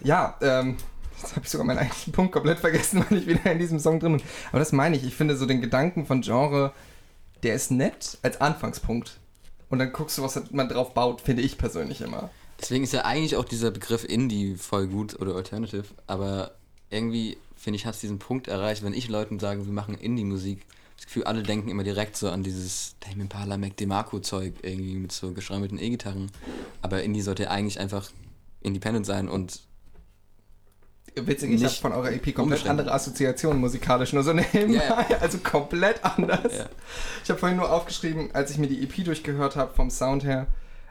Ja, ähm, jetzt habe ich sogar meinen eigentlichen Punkt komplett vergessen, weil ich wieder in diesem Song drin bin. Aber das meine ich. Ich finde so den Gedanken von Genre, der ist nett als Anfangspunkt. Und dann guckst du, was man drauf baut, finde ich persönlich immer. Deswegen ist ja eigentlich auch dieser Begriff Indie voll gut oder Alternative, aber irgendwie, finde ich, es diesen Punkt erreicht, wenn ich Leuten sage, wir machen Indie-Musik, das Gefühl, alle denken immer direkt so an dieses Tame Impala, Mac DeMarco-Zeug irgendwie mit so geschrammelten E-Gitarren. Aber Indie sollte eigentlich einfach independent sein und Witzig, ich habe Nicht von eurer EP komplett andere Assoziationen musikalisch, nur so nebenbei, ja. also komplett anders. Ja. Ich habe vorhin nur aufgeschrieben, als ich mir die EP durchgehört habe, vom Sound her,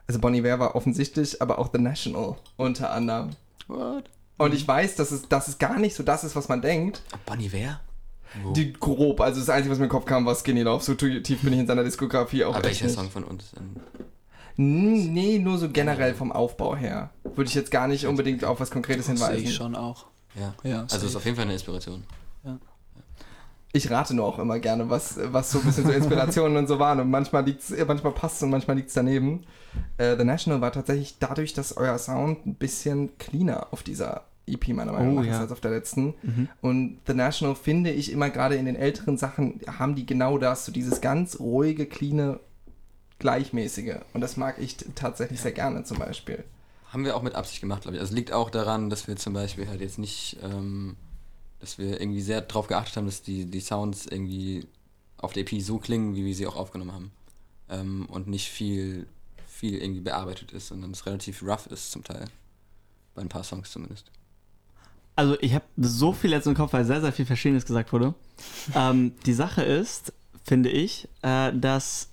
also Bonnie Iver war offensichtlich, aber auch The National unter anderem. What? Und ich weiß, dass es, dass es gar nicht so das ist, was man denkt. Bonnie wer? Wo? Die grob, also das Einzige, was mir in den Kopf kam, war Skinny Love. So tief bin ich in seiner Diskografie auch Aber welcher. Song von uns? denn? Nee, nur so generell vom Aufbau her. Würde ich jetzt gar nicht unbedingt auf was Konkretes Das sehe hinweisen. ich schon auch. Ja. Ja, Also ist auf jeden Fall eine Inspiration. Ich rate nur auch immer gerne, was, was so ein bisschen so Inspirationen und so waren. Und manchmal liegt's, manchmal passt und manchmal liegt es daneben. Äh, The National war tatsächlich dadurch, dass euer Sound ein bisschen cleaner auf dieser EP meiner Meinung Oh, nach ist ja. als auf der letzten. Und The National finde ich immer gerade in den älteren Sachen haben die genau das, so dieses ganz ruhige, cleane, gleichmäßige. Und das mag ich tatsächlich sehr gerne zum Beispiel. Haben wir auch mit Absicht gemacht, glaube ich. Also liegt auch daran, dass wir zum Beispiel halt jetzt nicht, ähm, dass wir irgendwie sehr drauf geachtet haben, dass die, die Sounds irgendwie auf der EP so klingen, wie wir sie auch aufgenommen haben. Ähm, und nicht viel, viel irgendwie bearbeitet ist, sondern es relativ rough ist zum Teil. Bei ein paar Songs zumindest. Also ich habe so viel jetzt im Kopf, weil sehr, sehr viel Verschiedenes gesagt wurde. ähm, die Sache ist, finde ich, äh, dass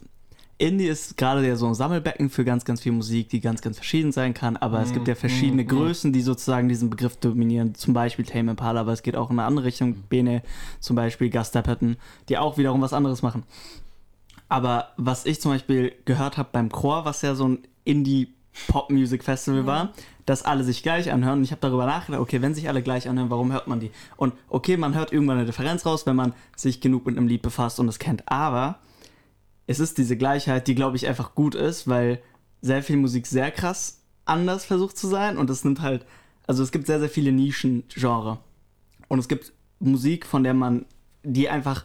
Indie ist gerade ja so ein Sammelbecken für ganz, ganz viel Musik, die ganz, ganz verschieden sein kann, aber es gibt ja verschiedene Größen, die sozusagen diesen Begriff dominieren. Zum Beispiel Tame Impala, aber es geht auch in eine andere Richtung. Bene zum Beispiel, Gus Dapperton, die auch wiederum was anderes machen. Aber was ich zum Beispiel gehört habe beim Chor, was ja so ein Indie-Pop-Music-Festival war, dass alle sich gleich anhören. Und ich habe darüber nachgedacht, okay, wenn sich alle gleich anhören, warum hört man die? Und okay, man hört irgendwann eine Differenz raus, wenn man sich genug mit einem Lied befasst und es kennt. Aber es ist diese Gleichheit, die, glaube ich, einfach gut ist, weil sehr viel Musik sehr krass anders versucht zu sein. Und es nimmt halt, also es gibt sehr, sehr viele Nischen-Genre. Und es gibt Musik, von der man, die einfach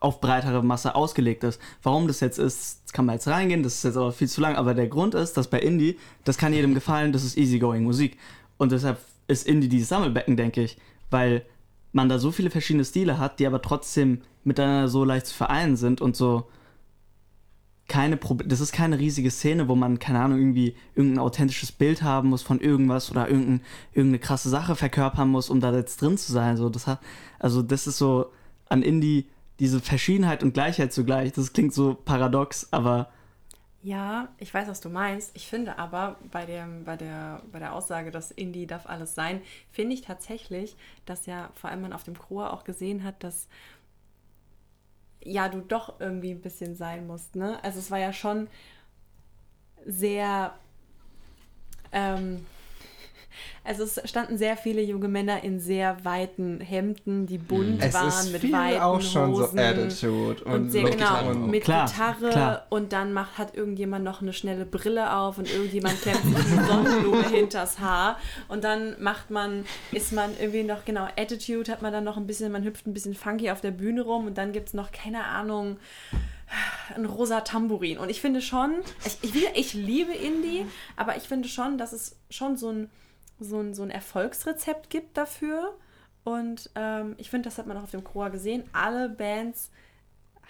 auf breitere Masse ausgelegt ist. Warum das jetzt ist, kann man jetzt reingehen, das ist jetzt aber viel zu lang, aber der Grund ist, dass bei Indie, das kann jedem gefallen, das ist easygoing Musik. Und deshalb ist Indie dieses Sammelbecken, denke ich, weil man da so viele verschiedene Stile hat, die aber trotzdem miteinander so leicht zu vereinen sind und so keine Prob das ist keine riesige Szene, wo man, keine Ahnung, irgendwie irgendein authentisches Bild haben muss von irgendwas oder irgendein, irgendeine krasse Sache verkörpern muss, um da jetzt drin zu sein. So, das hat, also das ist so an Indie diese Verschiedenheit und Gleichheit zugleich. Das klingt so paradox, aber Ja, ich weiß, was du meinst. Ich finde aber bei, dem, bei, der, bei der Aussage, dass Indie darf alles sein, finde ich tatsächlich, dass ja vor allem man auf dem Chor auch gesehen hat, dass ja du doch irgendwie ein bisschen sein musst. Ne? Also es war ja schon sehr ähm, also es standen sehr viele junge Männer in sehr weiten Hemden, die bunt Es waren ist mit weiten auch schon Hosen. so Attitude und, Und sehr genau, und mit Klar, Gitarre klar. und dann macht, hat irgendjemand noch eine schnelle Brille auf und irgendjemand klemmt sich eine Sonnenblume hinters Haar und dann macht man, ist man irgendwie noch, genau, Attitude hat man dann noch ein bisschen, man hüpft ein bisschen funky auf der Bühne rum und dann gibt es noch, keine Ahnung, ein rosa Tambourin. Und ich finde schon, ich, ich, will- ich liebe Indie, aber ich finde schon, dass es schon so ein, so ein, so ein Erfolgsrezept gibt dafür. Und ähm, ich finde, das hat man auch auf dem Chor gesehen. Alle Bands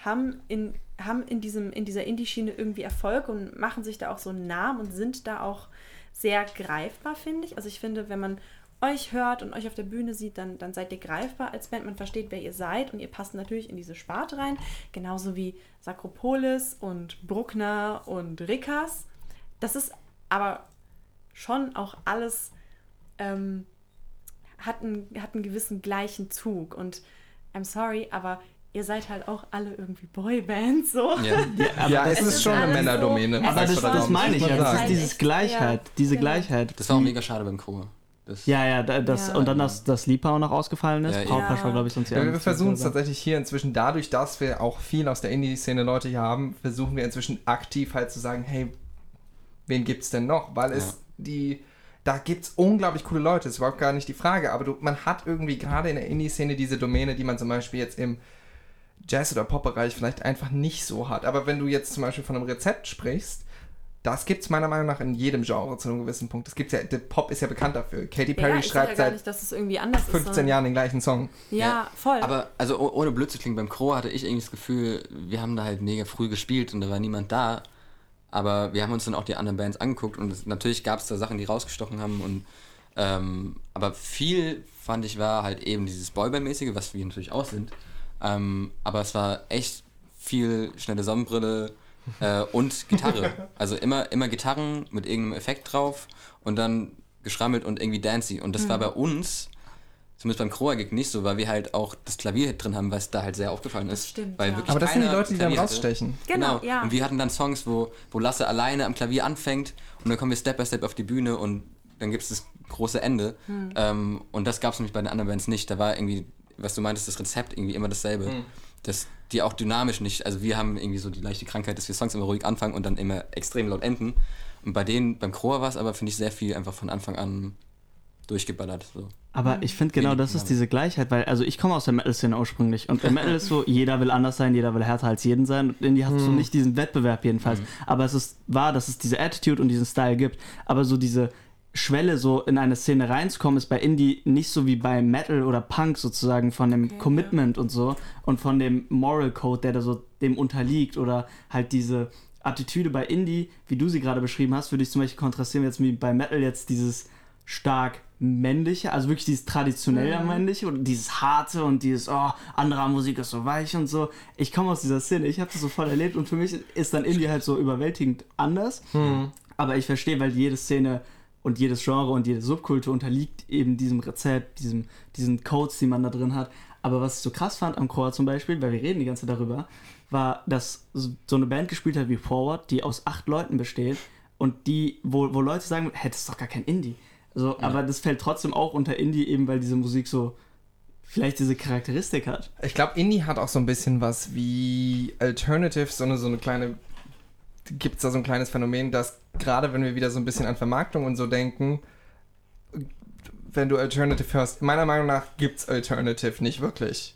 haben in, haben in, diesem, in dieser Indie-Schiene irgendwie Erfolg und machen sich da auch so einen Namen und sind da auch sehr greifbar, finde ich. Also ich finde, wenn man euch hört und euch auf der Bühne sieht, dann, dann seid ihr greifbar als Band. Man versteht, wer ihr seid und ihr passt natürlich in diese Sparte rein. Genauso wie Sakropolis und Bruckner und Rickers. Das ist aber schon auch alles ähm, hat, einen, hat einen gewissen gleichen Zug. Und I'm sorry, aber ihr seid halt auch alle irgendwie Boybands so. Ja. ja, es es ist ist schon eine so- Männerdomäne. es muss aber das, das meine ich ja. Das ist dieses Gleichheit, Ja, diese genau. Gleichheit. Das war auch mega schade beim Chor. Das, Ja, ja, da- das, Ja. und dann, dass das Lipa auch noch ausgefallen ist. Ja, ja. War, glaube ich, sonst Ja, wir versuchen es tatsächlich hier inzwischen, dadurch, dass wir auch viel aus der Indie-Szene Leute hier haben, versuchen wir inzwischen aktiv halt zu sagen, hey, wen gibt's denn noch? Weil es Ja. die, da gibt's unglaublich coole Leute, das ist überhaupt gar nicht die Frage, aber du, man hat irgendwie gerade in der Indie-Szene diese Domäne, die man zum Beispiel jetzt im Jazz- oder Pop-Bereich vielleicht einfach nicht so hat. Aber wenn du jetzt zum Beispiel von einem Rezept sprichst, das gibt's meiner Meinung nach in jedem Genre zu einem gewissen Punkt. Das gibt's ja, der Pop ist ja bekannt dafür. Katy Perry ja, schreibt ja gar seit nicht, dass es irgendwie anders ist. 15 sondern- Jahren den gleichen Song. Ja, Ja, voll. Aber also oh- ohne blöd zu klingen, beim Crow hatte ich irgendwie das Gefühl, wir haben da halt mega früh gespielt und da war niemand da. Aber wir haben uns dann auch die anderen Bands angeguckt und es, natürlich gab es da Sachen, die rausgestochen haben. Und, ähm, aber viel fand ich war halt eben dieses Boyband-mäßige, was wir natürlich auch sind. Ähm, aber es war echt viel schnelle Sonnenbrille äh, und Gitarre. also immer, immer Gitarren mit irgendeinem Effekt drauf und dann geschrammelt und irgendwie dancey. Und das war bei uns, zumindest beim Kroa-Gig nicht so, weil wir halt auch das Klavier drin haben, was da halt sehr aufgefallen ist. stimmt, weil ja. wirklich Aber das sind die Leute, die dann rausstechen. Genau, ja. Und wir hatten dann Songs, wo, wo Lasse alleine am Klavier anfängt und dann kommen wir Step by Step auf die Bühne und dann gibt es das große Ende. Hm. Ähm, und das gab es nämlich bei den anderen Bands nicht. Da war irgendwie, was du meintest, das Rezept irgendwie immer dasselbe. Hm. Das, die auch dynamisch nicht, also wir haben irgendwie so die leichte Krankheit, dass wir Songs immer ruhig anfangen und dann immer extrem laut enden. Und bei denen, beim Chor war es aber, finde ich, sehr viel einfach von Anfang an durchgeballert. So. Aber ich finde genau, das ist diese Gleichheit, weil, also ich komme aus der Metal-Szene ursprünglich und im Metal ist so, jeder will anders sein, jeder will härter als jeden sein und Indie hat so nicht diesen Wettbewerb jedenfalls. Aber es ist wahr, dass es diese Attitude und diesen Style gibt, aber so diese Schwelle, so in eine Szene reinzukommen, ist bei Indie nicht so wie bei Metal oder Punk sozusagen von dem Okay, Commitment und so und von dem Moral Code, der da so dem unterliegt oder halt diese Attitüde bei Indie, wie du sie gerade beschrieben hast, würde ich zum Beispiel kontrastieren jetzt wie bei Metal jetzt dieses stark männliche, also wirklich dieses traditionelle männliche und dieses harte und dieses, oh, andere Musik ist so weich und so. Ich komme aus dieser Szene, ich habe das so voll erlebt und für mich ist dann Indie halt so überwältigend anders. Aber ich verstehe, weil jede Szene und jedes Genre und jede Subkultur unterliegt eben diesem Rezept, diesem, diesen Codes, die man da drin hat. Aber was ich so krass fand am Chor zum Beispiel, weil wir reden die ganze Zeit darüber, war, dass so eine Band gespielt hat wie Forward, die aus acht Leuten besteht und die, wo, wo Leute sagen, hey, das ist doch gar kein Indie. So, Aber das fällt trotzdem auch unter Indie, eben weil diese Musik so vielleicht diese Charakteristik hat. Ich glaube, Indie hat auch so ein bisschen was wie Alternative, so eine, so eine kleine. Gibt es da so ein kleines Phänomen, dass gerade wenn wir wieder so ein bisschen an Vermarktung und so denken, wenn du Alternative hörst, meiner Meinung nach gibt es Alternative nicht wirklich.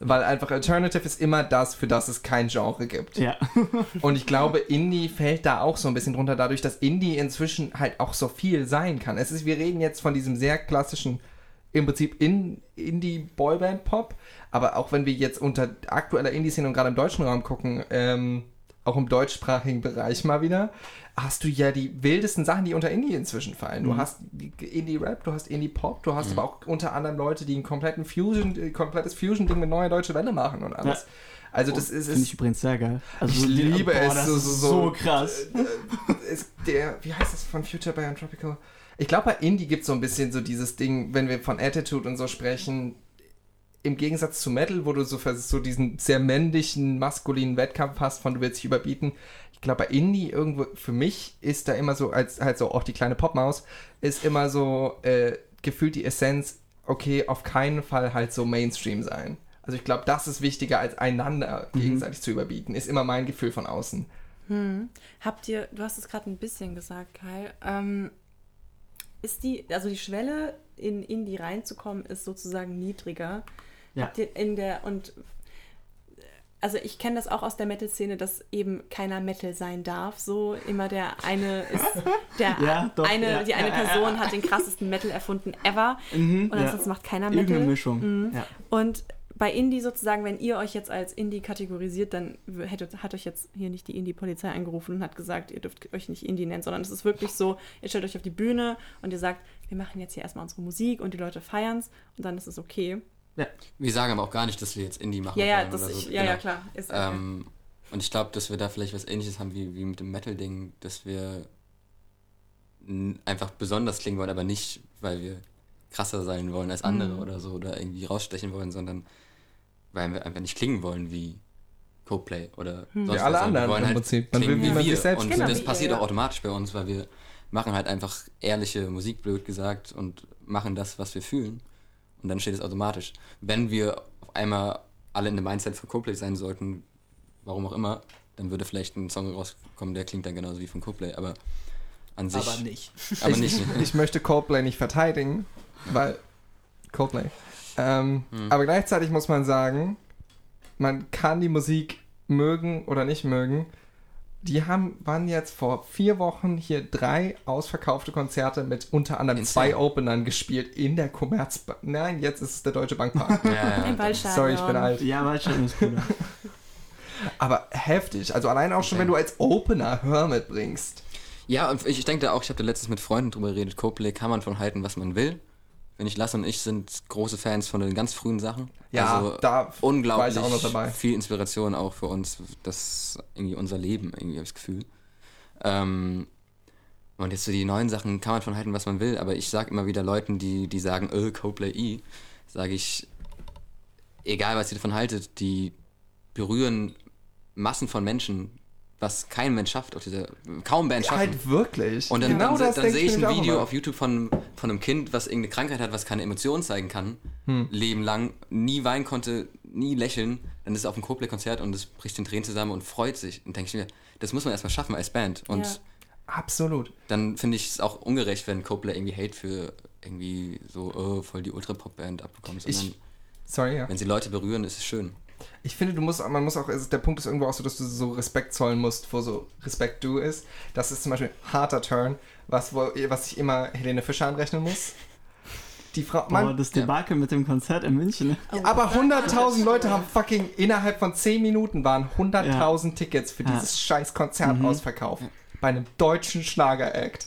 Weil einfach Alternative ist immer das, für das es kein Genre gibt. Ja. Und ich glaube, Indie fällt da auch so ein bisschen drunter, dadurch, dass Indie inzwischen halt auch so viel sein kann. Es ist, wir reden jetzt von diesem sehr klassischen, im Prinzip in, Indie-Boyband-Pop, aber auch wenn wir jetzt unter aktueller Indie-Szene und gerade im deutschen Raum gucken, ähm, auch im deutschsprachigen Bereich mal wieder, hast du ja die wildesten Sachen, die unter Indie inzwischen fallen. Du hast Indie-Rap, du hast Indie-Pop, du hast aber auch unter anderem Leute, die ein kompletten Fusion, äh, komplettes Fusion-Ding mit neuer deutsche Welle machen und alles. Also das ist, Finde ich übrigens sehr geil. Also Ich so- liebe es, Das so- so- so so- krass. ist der, wie heißt das von Future by Tropical? Ich glaube, bei Indie gibt es so ein bisschen so dieses Ding, wenn wir von Attitude und so sprechen, im Gegensatz zu Metal, wo du so, so diesen sehr männlichen, maskulinen Wettkampf hast, von du willst dich überbieten. Ich glaube, bei Indie irgendwo, für mich ist da immer so, als halt so auch die kleine Popmaus, ist immer so äh, gefühlt die Essenz, okay, auf keinen Fall halt so Mainstream sein. Also ich glaube, das ist wichtiger als einander gegenseitig zu überbieten, ist immer mein Gefühl von außen. Habt ihr, du hast es gerade ein bisschen gesagt, Kyle, ähm, ist die, also die Schwelle in Indie reinzukommen, ist sozusagen niedriger. Ja. In der, und also ich kenne das auch aus der Metal-Szene, dass eben keiner Metal sein darf. So immer der eine ist, der Ja, doch, eine, ja. die eine Ja, ja, ja. Person hat den krassesten Metal erfunden ever. Mhm, und ja. sonst macht keiner Metal. Irgendeine Mischung. Ja. Und bei Indie sozusagen, wenn ihr euch jetzt als Indie kategorisiert, dann hättet, hat euch jetzt hier nicht die Indie-Polizei angerufen und hat gesagt, ihr dürft euch nicht Indie nennen, sondern es ist wirklich so, ihr stellt euch auf die Bühne und ihr sagt, wir machen jetzt hier erstmal unsere Musik und die Leute feiern es und dann ist es okay. Wir sagen aber auch gar nicht, dass wir jetzt Indie machen Ja, ja, wollen das oder so. ich, ja, ja, Genau. klar. Ist okay. Ähm, und ich glaube, dass wir da vielleicht was ähnliches haben wie, wie mit dem Metal-Ding, dass wir einfach besonders klingen wollen, aber nicht, weil wir krasser sein wollen als andere Mhm. oder so oder irgendwie rausstechen wollen, sondern weil wir einfach nicht klingen wollen wie Coldplay oder sonst Wie was, alle sondern anderen wir wollen im halt Prinzip. Man klingen will, wie man wir. sich selbst Und Genau, das passiert ihr, auch ja. automatisch bei uns, weil wir machen halt einfach ehrliche Musik, blöd gesagt, und machen das, was wir fühlen. Und dann steht es automatisch. Wenn wir auf einmal alle in dem Mindset von Coldplay sein sollten, warum auch immer, dann würde vielleicht ein Song rauskommen, der klingt dann genauso wie von Coldplay, aber an sich. Aber nicht. Aber ich, nicht. ich möchte Coldplay nicht verteidigen, weil Coldplay. Ähm, Hm. Aber gleichzeitig muss man sagen, man kann die Musik mögen oder nicht mögen. Die haben, waren jetzt vor vier Wochen hier drei ausverkaufte Konzerte mit unter anderem Insane. zwei Openern gespielt in der Commerzbank. Nein, jetzt ist es der Deutsche Bankpark. Ja, ja. Sorry, ich bin alt. Ja, Waldstadion ist cooler. Aber heftig. Also allein auch schon, wenn du als Opener Hör mitbringst. Ja, und ich, ich denke da auch, ich habe da letztens mit Freunden drüber geredet, Coldplay kann man von halten, was man will. Wenn ich Lasse und ich sind große Fans von den ganz frühen Sachen. Ja, also da unglaublich war ich auch noch dabei. viel Inspiration auch für uns. Das ist irgendwie unser Leben, irgendwie habe ich das Gefühl. Ähm, Und jetzt so die neuen Sachen kann man von halten, was man will, aber ich sage immer wieder Leuten, die, die sagen, äh, Coldplay E, sage ich, egal was ihr davon haltet, die berühren Massen von Menschen, was kein Mensch schafft, auf dieser, kaum Band schaffen. Halt wirklich. Und dann, genau dann, dann, sehe ich ein Video auf YouTube von, von einem Kind, was irgendeine Krankheit hat, was keine Emotionen zeigen kann, Hm. Leben lang, nie weinen konnte, nie lächeln, dann ist es auf einem Coldplay-Konzert und es bricht den Tränen zusammen und freut sich. Und denke ich mir, das muss man erstmal schaffen als Band. Und Ja. Absolut. dann finde ich es auch ungerecht, wenn Coldplay irgendwie Hate für irgendwie so, oh, voll die Ultra-Pop-Band abbekommt. Sondern Ich- Sorry, ja. wenn sie Leute berühren, ist es schön. Ich finde, du musst, man muss auch, also der Punkt ist irgendwo auch so, dass du so Respekt zollen musst, wo so Respekt du ist. Das ist zum Beispiel harter Turn, was, wo, was ich immer Helene Fischer anrechnen muss. Die Frau, Boah, man, das Debakel mit dem Konzert in München. ne? aber 100.000 Leute haben fucking innerhalb von 10 Minuten waren 100.000 Tickets für Ja. dieses scheiß Konzert Mhm. ausverkauft. Bei einem deutschen Schlager-Act.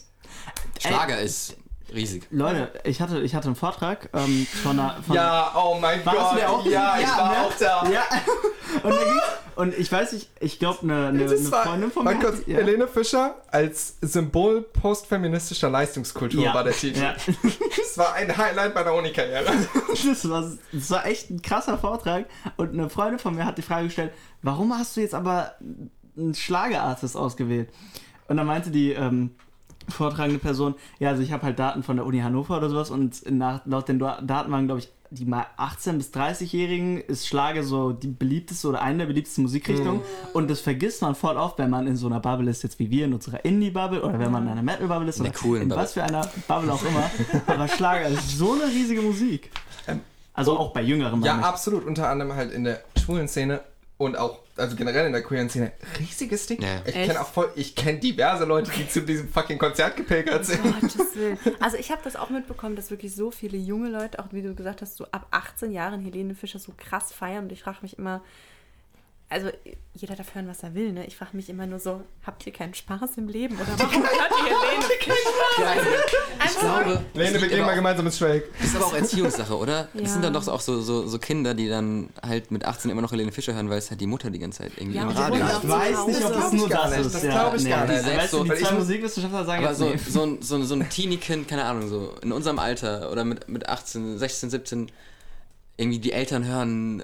Schlager ist riesig. Leute, ich hatte, ich hatte einen Vortrag ähm, von einer. Von Ja, oh mein Warst Gott. du der auch? Ja, ich Ja, war ne? auch da. Ja. Und, und ich weiß nicht, ich glaube, eine, eine, eine Freundin von mir. kurz, ja. Helene Fischer als Symbol postfeministischer Leistungskultur Ja. war der Titel. Ja. Das war ein Highlight meiner Uni-Karriere. Das war, das war echt ein krasser Vortrag. Und eine Freundin von mir hat die Frage gestellt, warum hast du jetzt aber einen Schlagerartist ausgewählt? Und dann meinte die ähm, vortragende Person, ja, also ich habe halt Daten von der Uni Hannover oder sowas und nach, laut den Daten waren, glaube ich, die mal 18- bis 30-Jährigen ist Schlager so die beliebteste oder eine der beliebtesten Musikrichtungen. Und das vergisst man voll oft, wenn man in so einer Bubble ist, jetzt wie wir in unserer Indie-Bubble oder wenn man in einer Metal-Bubble ist oder in Bubble. was für einer Bubble auch immer. Aber Schlager ist so eine riesige Musik. Also auch bei Jüngeren. Ja, meine ich. absolut. Unter anderem halt in der schwulen Szene und auch, also generell in der queeren Szene. Riesiges Ding. Ja. Ich kenne auch voll, ich kenne diverse Leute, die zu diesem fucking Konzert gepilgert sind. Gottes Willen. Also ich habe das auch mitbekommen, dass wirklich so viele junge Leute, auch wie du gesagt hast, so ab 18 Jahren Helene Fischer so krass feiern. Und ich frage mich immer, also jeder darf hören, was er will, ne? Ich frage mich immer nur so, habt ihr keinen Spaß im Leben? Oder warum hört ihr Helene Ich glaube, Lene, wir gehen mal gemeinsam ins Schwelg. Das ist aber auch Erziehungssache, oder? Ja. Das sind dann doch auch so, so, so Kinder, die dann halt mit 18 immer noch Helene Fischer hören, weil es halt die Mutter die ganze Zeit irgendwie Ja, im Radio auch Ich weiß nicht, ob das Das nur das gar nicht. ist. Das ja, glaub ich gar die- nicht. Weißt du, So, die zwei Musikwissenschaftler sagen Aber jetzt so, nee. so, ein- so, so ein Teenie-Kind, keine Ahnung, so in unserem Alter oder mit, mit 18, 16, 17, irgendwie die Eltern hören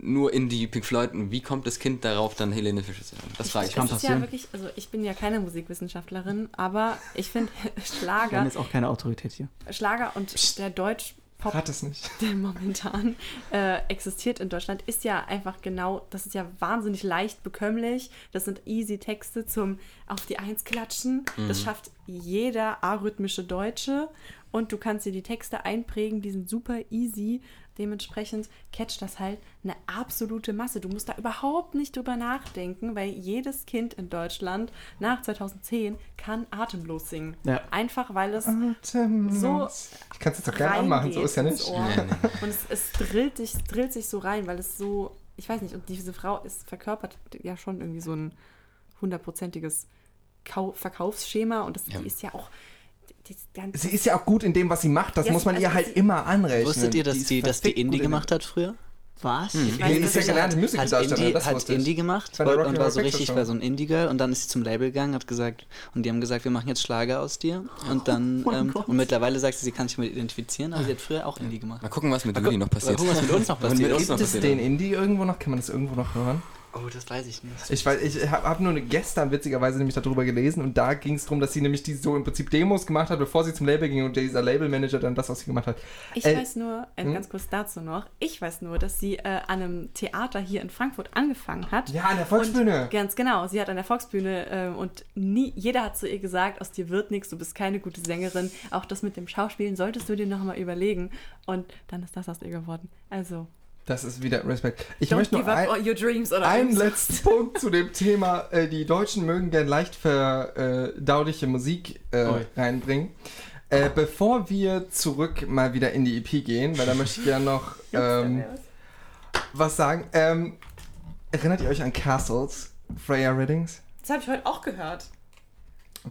nur Indie, Pink Floyd. Und wie kommt das Kind darauf, dann Helene Fischer zu hören? Das frage ich. Das ist ja wirklich, also ich bin ja keine Musikwissenschaftlerin, aber ich finde Wir haben Schlager, jetzt auch keine Autorität hier. Schlager und der Deutsch-Pop Rat es nicht. der momentan äh, existiert in Deutschland, ist ja einfach genau, das ist ja wahnsinnig leicht bekömmlich. Das sind easy Texte zum auf die Eins klatschen. Das schafft jeder arrhythmische Deutsche. Und du kannst dir die Texte einprägen, die sind super easy. Dementsprechend catcht das halt eine absolute Masse. Du musst da überhaupt nicht drüber nachdenken, weil jedes Kind in Deutschland nach 2010 kann atemlos singen. Ja. Einfach weil es Atemlos. so Ich kann es jetzt auch gerne anmachen, so ist ja nicht. Ohr. Nee, nee, Und es, es drillt, dich, drillt sich so rein, weil es so, ich weiß nicht, und diese Frau ist verkörpert ja schon irgendwie so ein hundertprozentiges Kau Verkaufsschema und das, Ja. die ist ja auch. Die, die, Sie ist ja auch gut in dem, was sie macht. Das Ja, muss man also ihr halt immer anrechnen. Wusstet ihr, dass ist die, dass die Indie gemacht hat früher? Was? weiß, Helene dass ist ja gelernte Hat das hat ich. Indie gemacht Bei und, und war so richtig, war so ein Indie-Girl und dann ist sie zum Label gegangen, hat gesagt, und die haben gesagt, wir machen jetzt Schlager aus dir. Und dann, Oh ähm, und mittlerweile sagt sie, sie kann sich damit identifizieren, aber sie hat früher auch Indie gemacht. Mal gucken, was mit Juli noch passiert. mal gucken, was mit uns noch passiert. mit uns noch Gibt es den Indie irgendwo noch? Kann man das irgendwo noch hören? Oh, das weiß ich nicht. Ich weiß, ich habe hab nur gestern witzigerweise nämlich darüber gelesen und da ging es darum, dass sie nämlich die so im Prinzip Demos gemacht hat, bevor sie zum Label ging und dieser Labelmanager dann das, was sie gemacht hat. Ich Äh, weiß nur, äh, hm? ganz kurz dazu noch, ich weiß nur, dass sie äh, an einem Theater hier in Frankfurt angefangen hat. Ja, an der Volksbühne. Und, ganz genau, sie hat an der Volksbühne äh, und nie, jeder hat zu ihr gesagt, aus dir wird nichts, du bist keine gute Sängerin. Auch das mit dem Schauspielen solltest du dir noch mal überlegen. Und dann ist das aus ihr geworden. Also, Das ist wieder Respekt. Ich don't möchte nur up ein, all your dreams oder einen letzten Punkt zu dem Thema, äh, die Deutschen mögen gern leicht verdauliche Musik äh, reinbringen. Äh, bevor wir zurück mal wieder in die EP gehen, weil da möchte ich gerne noch ähm, was sagen. Ähm, erinnert ihr euch an Castles? Freya Riddings? Das habe ich heute auch gehört.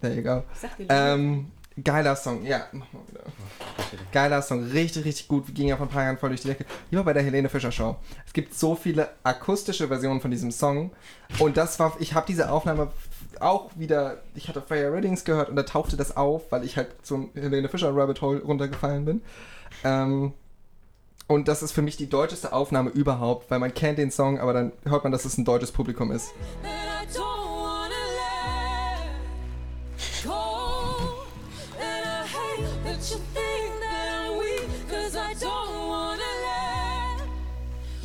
There you go. Ich sag dir, Ähm, geiler Song, ja, mach mal wieder. Geiler Song, richtig, richtig gut. Ging ja vor ein paar Jahren voll durch die Decke. Ich war bei der Helene Fischer Show. Es gibt so viele akustische Versionen von diesem Song. Und das war, ich habe diese Aufnahme auch wieder, ich hatte Fire Readings gehört und da tauchte das auf, weil ich halt zum Helene Fischer Rabbit Hole runtergefallen bin. Ähm, und das ist für mich die deutscheste Aufnahme überhaupt, weil man kennt den Song, aber dann hört man, dass es ein deutsches Publikum ist.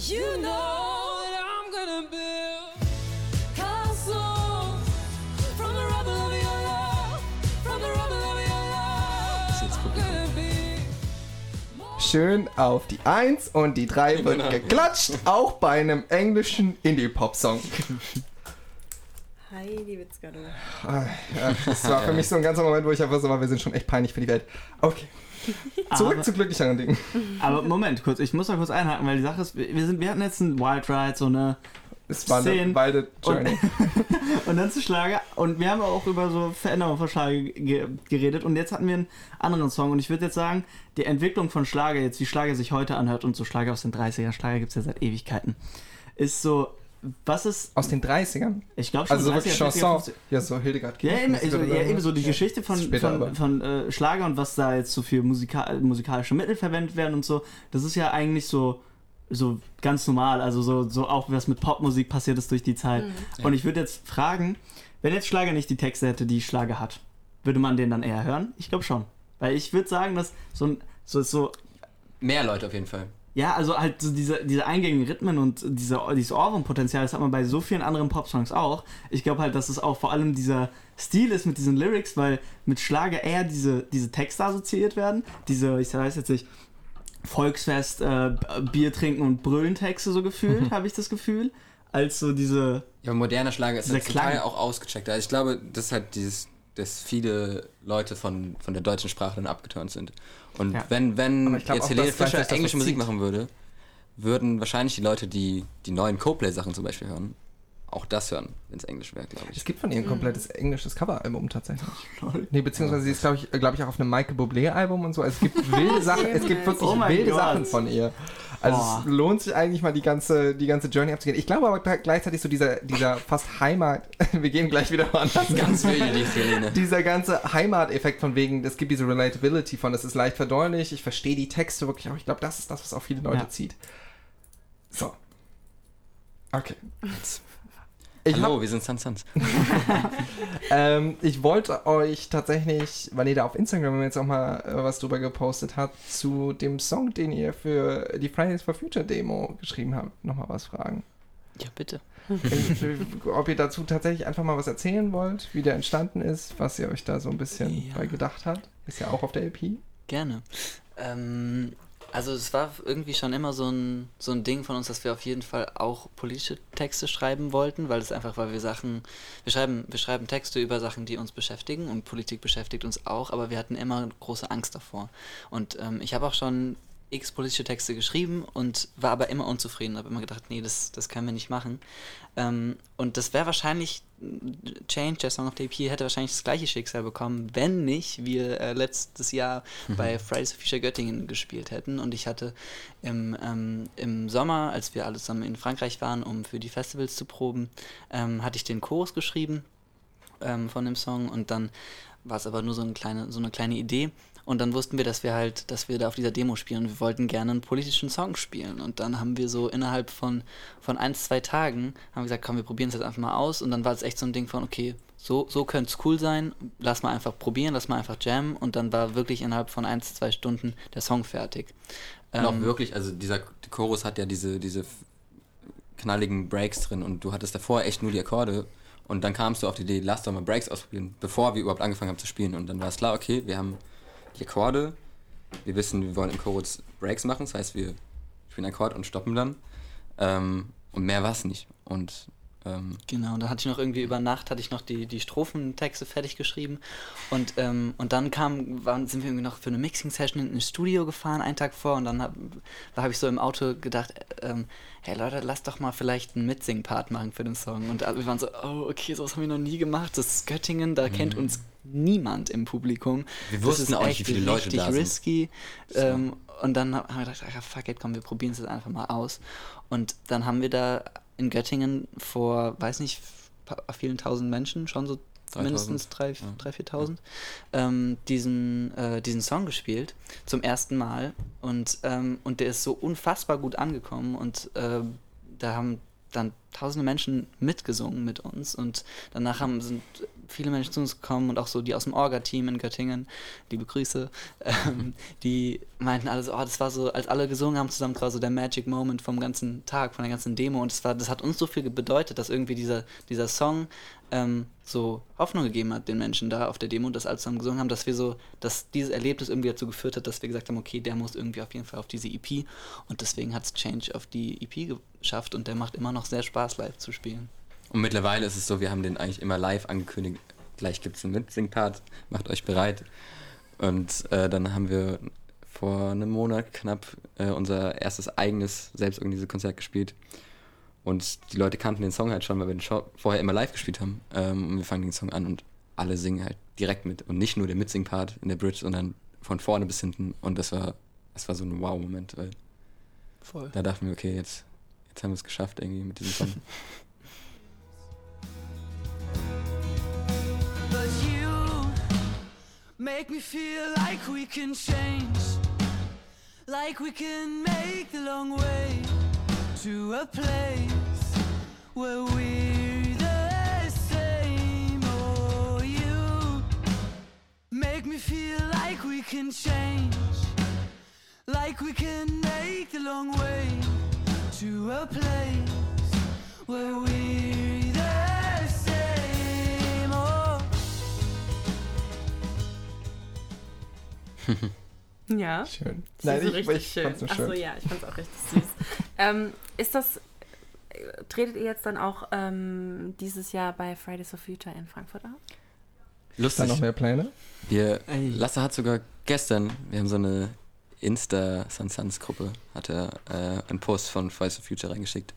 You know that I'm gonna build castles from the rubble of your love, from the rubble of your love. I'm gonna be Schön auf die 1 und die 3 wird Genau. geklatscht, auch bei einem englischen Indie-Pop-Song. Heidi Witzka, du. Ah, das war für mich so ein ganzer Moment, wo ich einfach so war, wir sind schon echt peinlich für die Welt. Okay, zurück Aber- zu glücklicheren Dingen. Aber Moment, kurz, ich muss da kurz einhaken, weil die Sache ist, wir, sind, wir hatten jetzt einen Wild Ride, so eine Es war eine Szenen. wilde und, Journey. und dann zu Schlager. Und wir haben auch über so Veränderungen von Schlager ge geredet. Und jetzt hatten wir einen anderen Song. Und ich würde jetzt sagen, die Entwicklung von Schlager, jetzt wie Schlager sich heute anhört und so Schlager aus den 30ern, Schlager gibt es ja seit Ewigkeiten, ist so, was ist, Aus den 30ern. ich glaube schon Also 30er, wirklich 40er, Chanson. 50er. Ja, so Hildegard. Ja, eben, also, ja, eben so die Ja. Geschichte von, Später von, von äh, Schlager und was da jetzt so für Musika musikalische Mittel verwendet werden und so, das ist ja eigentlich so, so ganz normal. Also so, so auch was mit Popmusik passiert ist durch die Zeit. Und ich würde jetzt fragen, wenn jetzt Schlager nicht die Texte hätte, die Schlager hat, würde man den dann eher hören? Ich glaube schon. Weil ich würde sagen, dass so ein so, so Mehr Leute auf jeden Fall. Ja, also halt so diese, diese eingängigen Rhythmen und diese, dieses Ohrwurmpotenzial, das hat man bei so vielen anderen Popsongs auch. Ich glaube halt, dass es auch vor allem dieser Stil ist mit diesen Lyrics, weil mit Schlager eher diese, diese Texte assoziiert werden. Diese, ich weiß jetzt nicht, Volksfest, äh, Bier trinken und brüllen Texte so gefühlt, habe ich das Gefühl. Als so diese, Ja, moderner Schlager ist halt auch ausgecheckt. Also ich glaube, das ist halt dieses, dass viele Leute von, von der deutschen Sprache dann abgeturnt sind. Und Ja. wenn, wenn glaub jetzt Helene Fischer das englische Musik machen würde, würden wahrscheinlich die Leute, die die neuen Coplay-Sachen zum Beispiel hören, auch das hören, wenn es Englisch wäre, glaube Es ich. gibt von ihr ein komplettes englisches Coveralbum tatsächlich. Nee, beziehungsweise sie ist, glaube ich, glaub ich, auch auf einem Michael Bublé-Album und so. Also es gibt wilde Sachen, es gibt wirklich Oh wilde Gott. Sachen von ihr. Also Boah. es lohnt sich eigentlich mal die ganze, die ganze Journey abzugehen. Ich glaube aber gleichzeitig so dieser, dieser fast Heimat, wir gehen gleich wieder woanders. Ganz wilde die Helene. dieser ganze Heimateffekt von wegen, es gibt diese Relatability von, das ist leicht verdaulich, ich verstehe die Texte wirklich auch. Ich glaube, das ist das, was auch viele Leute Ja. zieht. So. Okay. Jetzt. Ich hab- Hallo, wir sind Sans Sans. Ähm, ich wollte euch tatsächlich, weil ihr da auf Instagram jetzt auch mal äh, was drüber gepostet habt, zu dem Song, den ihr für die Fridays for Future Demo geschrieben habt, nochmal was fragen. Ja, bitte. Äh, Ob ihr dazu tatsächlich einfach mal was erzählen wollt, wie der entstanden ist, was ihr euch da so ein bisschen Ja. bei gedacht habt. Ist ja auch auf der LP. Gerne. Ähm, also es war irgendwie schon immer so ein, so ein Ding von uns, dass wir auf jeden Fall auch politische Texte schreiben wollten, weil es einfach, weil wir Sachen, wir schreiben, wir schreiben Texte über Sachen, die uns beschäftigen und Politik beschäftigt uns auch, aber wir hatten immer große Angst davor. Und ähm, ich habe auch schon x politische Texte geschrieben und war aber immer unzufrieden, habe immer gedacht, nee, das, das können wir nicht machen. Ähm, und das wäre wahrscheinlich, Change, der Song of the EP, hätte wahrscheinlich das gleiche Schicksal bekommen, wenn nicht wir äh, letztes Jahr bei Fridays for Future Göttingen gespielt hätten. Und ich hatte im, ähm, im Sommer, als wir alle zusammen in Frankreich waren, um für die Festivals zu proben, ähm, hatte ich den Chorus geschrieben ähm, von dem Song und dann war es aber nur so eine kleine, so eine kleine Idee. Und dann wussten wir, dass wir halt, dass wir da auf dieser Demo spielen und wir wollten gerne einen politischen Song spielen. Und dann haben wir so innerhalb von, von ein, zwei Tagen, haben wir gesagt, komm, wir probieren es jetzt einfach mal aus. Und dann war es echt so ein Ding von, okay, so, so könnte es cool sein, lass mal einfach probieren, lass mal einfach jammen. Und dann war wirklich innerhalb von ein, zwei Stunden der Song fertig. Und auch Ähm, wirklich, also dieser Chorus hat ja diese, diese knalligen Breaks drin und du hattest davor echt nur die Akkorde und dann kamst du auf die Idee, lass doch mal Breaks ausprobieren, bevor wir überhaupt angefangen haben zu spielen und dann war es klar, okay, wir haben die Akkorde, wir wissen, wir wollen im Chorus Breaks machen, das heißt, wir spielen einen Akkord und stoppen dann. Ähm, und mehr war es nicht. Und ähm, Genau, und dann hatte ich noch irgendwie über Nacht hatte ich noch die, die Strophentexte fertig geschrieben. Und, ähm, und dann kam, waren, sind wir irgendwie noch für eine Mixing-Session ins Studio gefahren, einen Tag vor. Und dann habe hab ich so im Auto gedacht, ähm, hey Leute, lass doch mal vielleicht einen Mitsing-Part machen für den Song. Und wir waren so, oh okay, sowas haben wir noch nie gemacht, das ist Göttingen, da kennt uns niemand im Publikum. Wir Das wussten ist auch nicht, wie viele Leute da sind. risky. Ähm, und dann haben wir gedacht, ach, fuck it, komm, wir probieren es jetzt einfach mal aus. Und dann haben wir da in Göttingen vor, weiß nicht, vielen tausend Menschen, schon so 3000, mindestens 3.000, ja. 4.000, ähm, diesen, äh, diesen Song gespielt, zum ersten Mal. Und, ähm, und der ist so unfassbar gut angekommen und äh, da haben dann tausende Menschen mitgesungen mit uns und danach haben, sind viele Menschen zu uns gekommen und auch so die aus dem Orga-Team in Göttingen, liebe Grüße, ähm, die meinten alle so, oh, das war so, als alle gesungen haben zusammen, das war so der Magic Moment vom ganzen Tag, von der ganzen Demo und das, war, das hat uns so viel bedeutet, dass irgendwie dieser, dieser Song ähm, so Hoffnung gegeben hat den Menschen da auf der Demo, dass alle zusammen gesungen haben, dass wir so, dass dieses Erlebnis irgendwie dazu geführt hat, dass wir gesagt haben, okay, der muss irgendwie auf jeden Fall auf diese EP und deswegen hat es Change auf die EP geschafft und der macht immer noch sehr Spaß live zu spielen. Und mittlerweile ist es so, wir haben den eigentlich immer live angekündigt. Gleich gibt es einen Mitsing-Part, macht euch bereit. Und äh, dann haben wir vor einem Monat knapp äh, unser erstes eigenes, selbstorganisiertes Konzert gespielt. Und die Leute kannten den Song halt schon, weil wir den Show vorher immer live gespielt haben. Ähm, und wir fangen den Song an und alle singen halt direkt mit. Und nicht nur der Mitsing-Part in der Bridge, sondern von vorne bis hinten. Und das war, das war so ein Wow-Moment, weil Voll. da dachten wir, okay, jetzt, jetzt haben wir es geschafft irgendwie mit diesem Song. make me feel like we can change, like we can make the long way to a place where we're the same. Oh, you make me feel like we can change, like we can make the long way to a place where we're Ja. Schön. Das Nein, so ich, richtig ich schön. fand's nur schön. Achso, ja, ich fand's auch richtig süß. ähm, ist das, äh, tretet ihr jetzt dann auch ähm, dieses Jahr bei Fridays for Future in Frankfurt auf? Ist da noch Lustig. mehr Pläne? Wir. Lasse hat sogar gestern, wir haben so eine Insta Suns Gruppe, hat er äh, einen Post von Fridays for Future reingeschickt,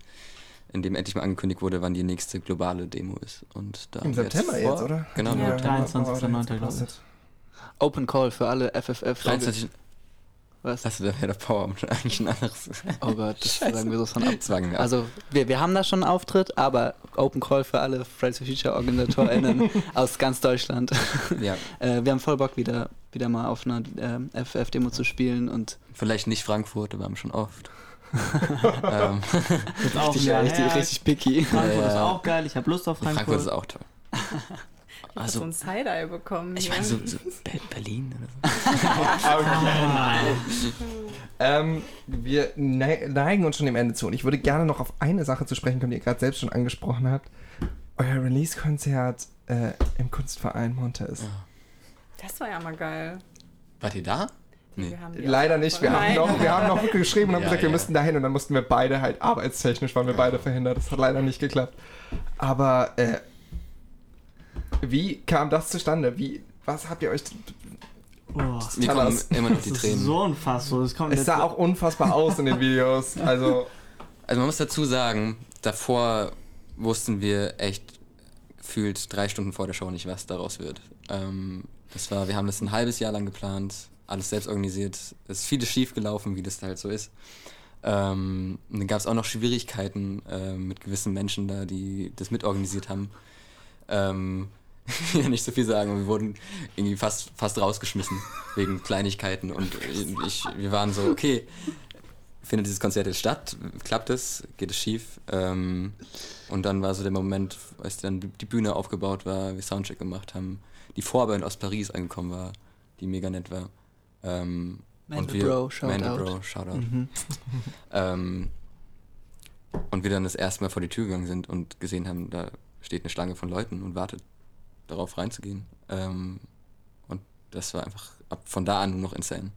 in dem endlich mal angekündigt wurde, wann die nächste globale Demo ist. Und da Im haben wir September vor- jetzt, oder? Genau, Ja. im September. 23.09. glaube ich. Open Call für alle FFF. 23. Was? Lasse, da wäre der Power eigentlich ein anderes. Oh Gott, das Scheiße. sagen wir so von ab. Wir. Also wir, wir haben da schon einen Auftritt, aber Open Call für alle Fridays for Future OrganisatorInnen aus ganz Deutschland. ja, Äh, wir haben voll Bock, wieder, wieder mal auf einer ähm, FF-Demo zu spielen und vielleicht nicht Frankfurt, wir haben schon oft. ähm, Ist auch richtig, richtig, richtig picky. Frankfurt Ja, ist auch geil. Ich habe Lust auf Frankfurt. Frankfurt ist auch toll. Ich Also, so ein Side-Eye bekommen. ich hier. meine, so, so Be- Berlin oder so. Ähm, wir nei- neigen uns schon dem Ende zu und ich würde gerne noch auf eine Sache zu sprechen kommen, die ihr gerade selbst schon angesprochen habt. Euer Release-Konzert äh, im Kunstverein Montes. Ja. Das war ja mal geil. Wart ihr da? Nee. Leider nicht. Wir haben, noch, wir haben noch geschrieben und haben Ja, gesagt, wir ja. müssten dahin und dann mussten wir beide halt arbeitstechnisch, waren wir beide verhindert. Das hat leider nicht geklappt. Aber äh, wie kam das zustande? Wie, was habt ihr euch... Oh, Mir kommen immer noch das die ist Tränen. so unfassbar. Das kommt Es sah auch unfassbar aus in den Videos. Also, Also man muss dazu sagen, davor wussten wir echt gefühlt drei Stunden vor der Show nicht, was daraus wird. Ähm, das war, wir haben das ein halbes Jahr lang geplant, alles selbst organisiert. Es ist vieles schief gelaufen, wie das halt so ist. Ähm, und dann gab es auch noch Schwierigkeiten äh, mit gewissen Menschen da, die das mitorganisiert haben. Ähm, nicht so viel sagen, wir wurden irgendwie fast, fast rausgeschmissen wegen Kleinigkeiten und ich, wir waren so, okay, findet dieses Konzert jetzt statt? Klappt es? Geht es schief? Ähm, und dann war so der Moment, als dann die Bühne aufgebaut war, wir Soundcheck gemacht haben, die Vorband aus Paris angekommen war, die mega nett war. Ähm, Mandel Bro, shout Mandel out. Bro, shout out. Mhm. Ähm, und wir dann das erste Mal vor die Tür gegangen sind und gesehen haben, da steht eine Schlange von Leuten und wartet darauf reinzugehen. Ähm, und das war einfach ab von da an nur noch insane.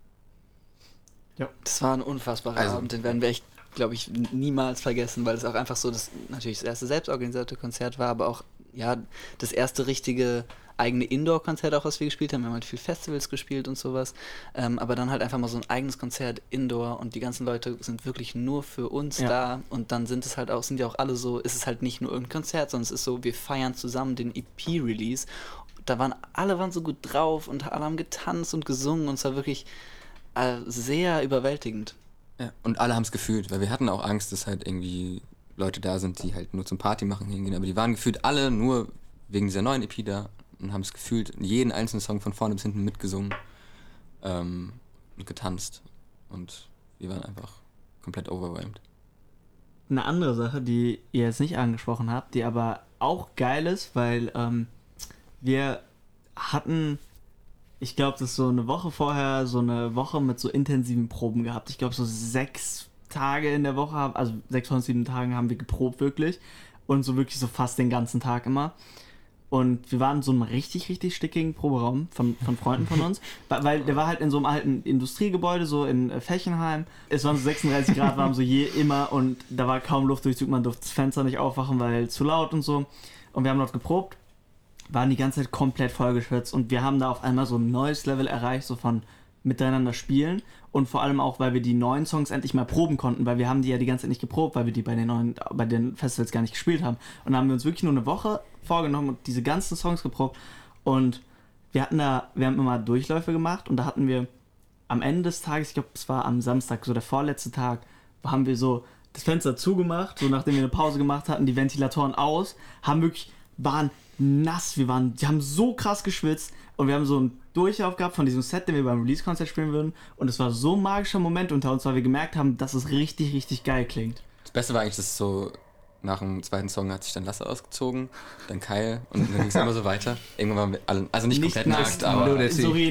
Das war ein unfassbarer Also- Abend, den werden wir echt, glaube ich, niemals vergessen, weil es auch einfach so das natürlich das erste selbstorganisierte Konzert war, aber auch ja das erste richtige eigene Indoor-Konzert auch, was wir gespielt haben. Wir haben halt viel Festivals gespielt und sowas, ähm, aber dann halt einfach mal so ein eigenes Konzert Indoor und die ganzen Leute sind wirklich nur für uns Ja. da und dann sind es halt auch sind ja auch alle so, ist es halt nicht nur irgendein Konzert, sondern es ist so, wir feiern zusammen den EP-Release. Da waren alle waren so gut drauf und alle haben getanzt und gesungen und es war wirklich äh, sehr überwältigend. Ja, und alle haben es gefühlt, weil wir hatten auch Angst, dass halt irgendwie Leute da sind, die halt nur zum Party machen hingehen, aber die waren gefühlt alle nur wegen dieser neuen EP da und haben es gefühlt jeden einzelnen Song von vorne bis hinten mitgesungen ähm, und getanzt. Und wir waren einfach komplett overwhelmed. Eine andere Sache, die ihr jetzt nicht angesprochen habt, die aber auch geil ist, weil ähm, wir hatten, ich glaube, das ist so eine Woche vorher, so eine Woche mit so intensiven Proben gehabt. Ich glaube, so sechs Tage in der Woche, also sechs von sieben Tagen haben wir geprobt wirklich. Und so wirklich so fast den ganzen Tag immer. Und wir waren in so einem richtig, richtig stickigen Proberaum von, von Freunden von uns. Weil, der war halt in so einem alten Industriegebäude, so in äh, Fechenheim. Es waren so 36 Grad warm, so je immer. Und da war kaum Luftdurchzug. Man durfte das Fenster nicht aufwachen, weil zu laut und so. Und wir haben dort geprobt, waren die ganze Zeit komplett vollgeschwitzt. Und wir haben da auf einmal so ein neues Level erreicht, so von miteinander spielen. Und vor allem auch, weil wir die neuen Songs endlich mal proben konnten, weil wir haben die ja die ganze Zeit nicht geprobt, weil wir die bei den neuen, bei den Festivals gar nicht gespielt haben. Und dann haben wir uns wirklich nur eine Woche vorgenommen und diese ganzen Songs geprobt. Und wir hatten da, wir haben immer Durchläufe gemacht und da hatten wir am Ende des Tages, ich glaube, es war am Samstag, so der vorletzte Tag, haben wir so das Fenster zugemacht, so nachdem wir eine Pause gemacht hatten, die Ventilatoren aus, haben wirklich, waren nass, wir waren, die haben so krass geschwitzt und wir haben so einen Durchlauf gehabt von diesem Set, den wir beim Release-Konzert spielen würden und es war so ein magischer Moment unter uns, weil wir gemerkt haben, dass es richtig, richtig geil klingt. Das Beste war eigentlich, dass so nach dem zweiten Song hat sich dann Lasse ausgezogen, dann Kyle und dann ging es immer so weiter. Irgendwann waren wir alle, also nicht, Nicht komplett nackt, nackt, aber,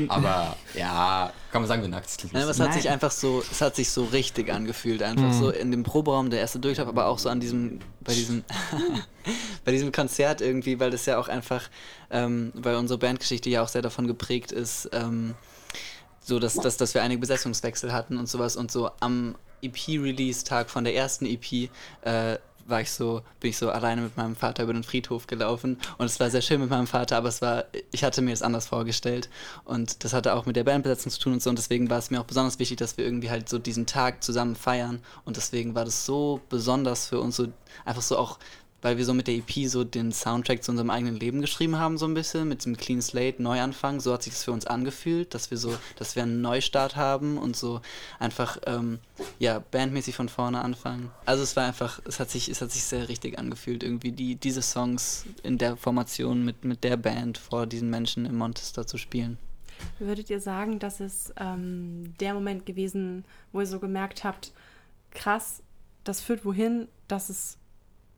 aber ja, kann man sagen, wir nackt. Nein, aber es hat sich Nein. einfach so, es hat sich so richtig angefühlt, einfach so in dem Proberaum der erste Durchlauf, aber auch so an diesem, bei diesem, bei diesem Konzert irgendwie, weil das ja auch einfach, ähm, weil unsere Bandgeschichte ja auch sehr davon geprägt ist, ähm, so dass, dass, dass wir einige Besetzungswechsel hatten und sowas und so am EP-Release-Tag von der ersten EP äh, war ich so, bin ich so alleine mit meinem Vater über den Friedhof gelaufen. Und es war sehr schön mit meinem Vater, aber es war, ich hatte mir es anders vorgestellt. Und das hatte auch mit der Bandbesetzung zu tun und so. Und deswegen war es mir auch besonders wichtig, dass wir irgendwie halt so diesen Tag zusammen feiern. Und deswegen war das so besonders für uns so einfach so auch weil wir so mit der EP so den Soundtrack zu unserem eigenen Leben geschrieben haben, so ein bisschen, mit dem Clean Slate, Neuanfang. So hat sich das für uns angefühlt, dass wir so, dass wir einen Neustart haben und so einfach, ähm, ja, bandmäßig von vorne anfangen. Also es war einfach, es hat sich, es hat sich sehr richtig angefühlt, irgendwie die, diese Songs in der Formation mit, mit der Band vor diesen Menschen im Montester zu spielen. Würdet ihr sagen, dass es ähm, der Moment gewesen, wo ihr so gemerkt habt, krass, das führt wohin, dass es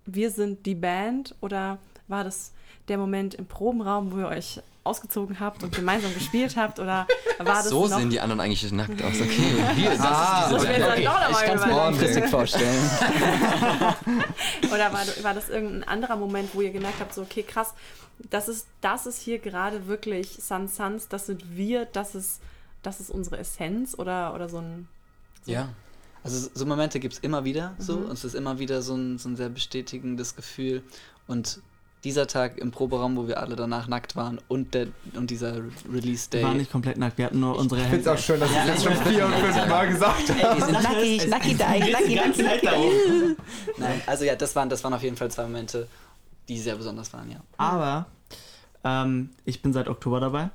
wir sind die Band oder war das der Moment im Probenraum, wo ihr euch ausgezogen habt und gemeinsam gespielt habt oder war das So noch sehen die anderen eigentlich nackt aus. Okay, wir, das Ah, ist Ich diese Band. dabei ich kann es mir langfristig vorstellen. Oder war, war das irgendein anderer Moment, wo ihr gemerkt habt, so, okay, krass, das ist, das ist hier gerade wirklich Sun Suns, das sind wir, das ist, das ist unsere Essenz oder, oder so ein. So Ja. Also so Momente gibt es immer wieder so Mhm. und es ist immer wieder so ein, so ein sehr bestätigendes Gefühl. Und dieser Tag im Proberaum, wo wir alle danach nackt waren und, der, und dieser Re- Release Wir Day. waren nicht komplett nackt, wir hatten nur unsere Ich finde es Hände. auch schön, dass ich es jetzt schon vier und fünf Mal gesagt habe. wir sind nackig, nackig, nackig, nackig, nackig, Zeit da oben. Nein, also ja, das waren, das waren auf jeden Fall zwei Momente, die sehr besonders waren, ja. Aber ähm, ich bin seit Oktober dabei.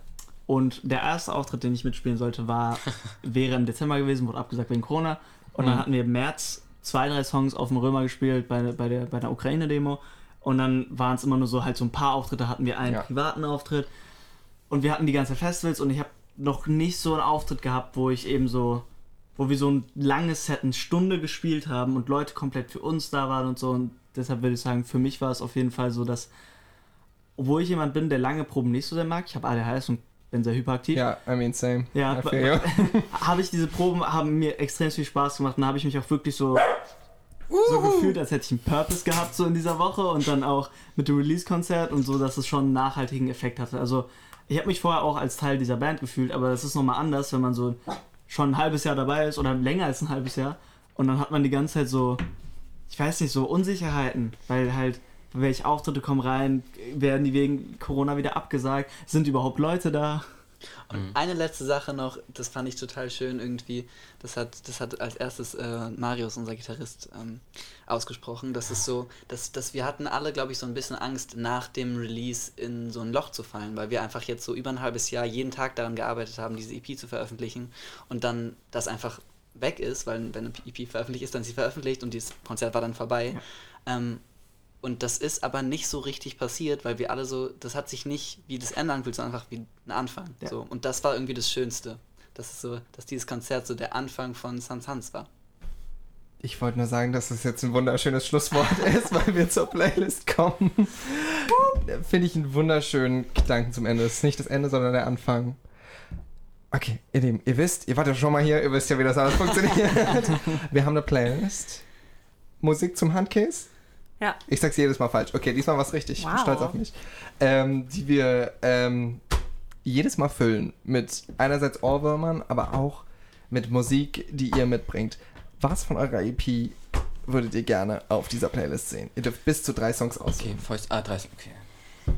Und der erste Auftritt, den ich mitspielen sollte, war, wäre im Dezember gewesen, wurde abgesagt wegen Corona. Und dann Mhm. hatten wir im März zwei, drei Songs auf dem Römer gespielt bei, bei der, bei der Ukraine-Demo. Und dann waren es immer nur so halt so ein paar Auftritte, hatten wir einen Ja. privaten Auftritt. Und wir hatten die ganzen Festivals und ich habe noch nicht so einen Auftritt gehabt, wo ich eben so, wo wir so ein langes Set, eine Stunde gespielt haben und Leute komplett für uns da waren und so. Und deshalb würde ich sagen, für mich war es auf jeden Fall so, dass, obwohl ich jemand bin, der lange Proben nicht so sehr mag, ich habe ADHS und bin sehr hyperaktiv, Ja, I mean, same. Ja, habe ich diese Proben, haben mir extrem viel Spaß gemacht und da habe ich mich auch wirklich so, so gefühlt, als hätte ich einen Purpose gehabt so in dieser Woche und dann auch mit dem Release-Konzert und so, dass es schon einen nachhaltigen Effekt hatte. Also ich habe mich vorher auch als Teil dieser Band gefühlt, aber das ist nochmal anders, wenn man so schon ein halbes Jahr dabei ist oder länger als ein halbes Jahr und dann hat man die ganze Zeit so, ich weiß nicht, so Unsicherheiten, weil halt welche Auftritte kommen rein, werden die wegen Corona wieder abgesagt, sind überhaupt Leute da? Und eine letzte Sache noch, das fand ich total schön irgendwie. Das hat, das hat als erstes äh, Marius, unser Gitarrist, ähm, ausgesprochen. Das ist so, dass, dass wir hatten alle, glaube ich, so ein bisschen Angst, nach dem Release in so ein Loch zu fallen, weil wir einfach jetzt so über ein halbes Jahr jeden Tag daran gearbeitet haben, diese EP zu veröffentlichen und dann das einfach weg ist, weil wenn eine EP veröffentlicht ist, dann ist sie veröffentlicht und dieses Konzert war dann vorbei. Ähm, und das ist aber nicht so richtig passiert, weil wir alle so, das hat sich nicht wie das Ende angefühlt, sondern einfach wie ein Anfang. Ja. So. Und das war irgendwie das Schönste. Das ist so, dass dieses Konzert so der Anfang von Sans Hans war. Ich wollte nur sagen, dass es jetzt ein wunderschönes Schlusswort ist, weil wir zur Playlist kommen. Finde ich einen wunderschönen Gedanken zum Ende. Es ist nicht das Ende, sondern der Anfang. Okay, ihr Lieben, ihr wisst, ihr wart ja schon mal hier, ihr wisst ja, wie das alles funktioniert. Wir haben eine Playlist. Musik zum Handcase. Ja. Ich sag's jedes Mal falsch. Okay, diesmal war's richtig. Ich bin Wow. stolz auf mich. Ähm, die wir ähm, jedes Mal füllen mit einerseits Ohrwürmern, aber auch mit Musik, die ihr mitbringt. Was von eurer EP würdet ihr gerne auf dieser Playlist sehen? Ihr dürft bis zu drei Songs Okay, auswählen. Fäust. Ah, 30. Okay.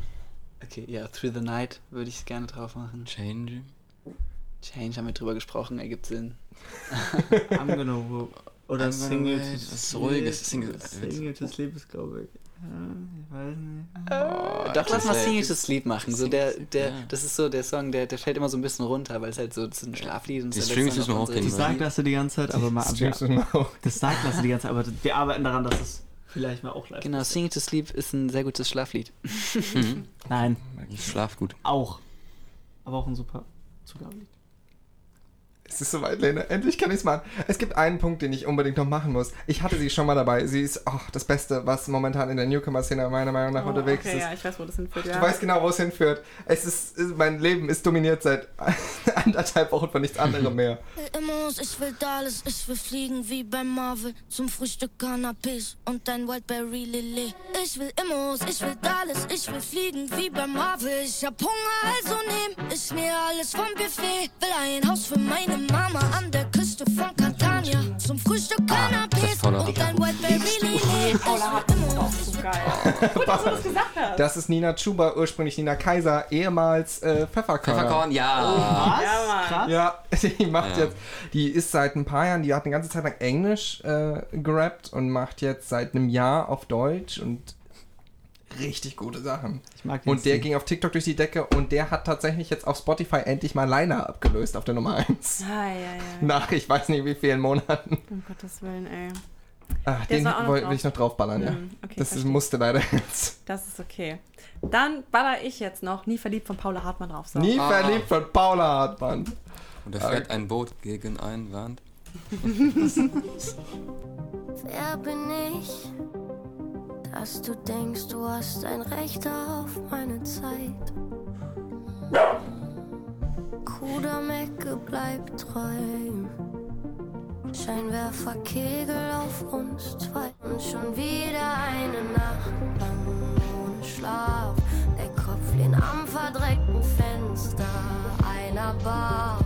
Okay, ja, Through the Night würde ich gerne drauf machen. Change. Change haben wir drüber gesprochen, ergibt Sinn. I'm gonna Oder gonna Single ist ruhiges Sleep. Single- Single to Sleep ist, glaube ich. Ja, ich weiß nicht. Oh, Doch, lass mal das- Sing It to Sleep machen. So der, der, ja. das ist so der Song, der, der fällt immer so ein bisschen runter, weil es halt so, das ist ein Schlaflied und Die so Strings müssen wir hochkriegen, Das sagt Lasse die ganze Zeit, aber mal auch. das sagt Lasse die ganze Zeit, aber wir arbeiten daran, dass es vielleicht mal auch live Genau, ist. Sing It to Sleep ist ein sehr gutes Schlaflied. Mhm. Nein, Ich schlaf gut. auch. Aber auch ein super Zugabelied. Es ist soweit, Lene. Endlich kann ich es machen. Es gibt einen Punkt, den ich unbedingt noch machen muss. Ich hatte sie schon mal dabei. Sie ist oh, das Beste, was momentan in der Newcomer-Szene meiner Meinung nach Oh, unterwegs okay, ist. ja, ich weiß, wo das hinführt. Du Ja. weißt genau, wo es hinführt. Es ist, mein Leben ist dominiert seit anderthalb Wochen von nichts anderem mehr. will Immos, ich will Dallas, ich will fliegen wie beim Marvel. Zum Frühstück Cannabis und ein Wildberry Lillet. Ich will Immos, ich will Dallas, ich will fliegen wie beim Marvel. Ich hab Hunger, also nehm ich mir alles vom Buffet. Will ein Haus für meine Mama an der Küste von Catania. Zum Frühstück Cannabis voller und ein Wildberry Lillet. Ich will Immos, ich will Geil. Das ist Nina Chuba, ursprünglich Nina Kaiser, ehemals äh, Pfefferkörner. Pfefferkorn, ja. Was? Ja, Mann. Krass. Ja, die macht Ja. jetzt, die ist seit ein paar Jahren, die hat eine ganze Zeit lang Englisch äh, gerappt und macht jetzt seit einem Jahr auf Deutsch und richtig gute Sachen. Ich mag den Und der Stil. ging auf TikTok durch die Decke und der hat tatsächlich jetzt auf Spotify endlich mal Liner abgelöst auf der Nummer 1. Ja, ja, ja. Nach ich weiß nicht wie vielen Monaten. Um Gottes Willen, ey. Ach, Der den wollte ich noch draufballern, ja. Hm, okay, das ist, verstehe. musste leider jetzt. Das ist okay. Dann baller ich jetzt noch Nie verliebt von Paula Hartmann drauf. So. Nie Ah. verliebt von Paula Hartmann. Und da fährt ein Boot gegen ein Wand. Wer bin ich, dass du denkst, du hast ein Recht auf meine Zeit? Kudermecke bleibt treu. Scheinwerfer Kegel auf uns zwei. Und schon wieder eine Nacht lang ohne Schlaf. Der Kopf lehnt am verdreckten Fenster einer Bar.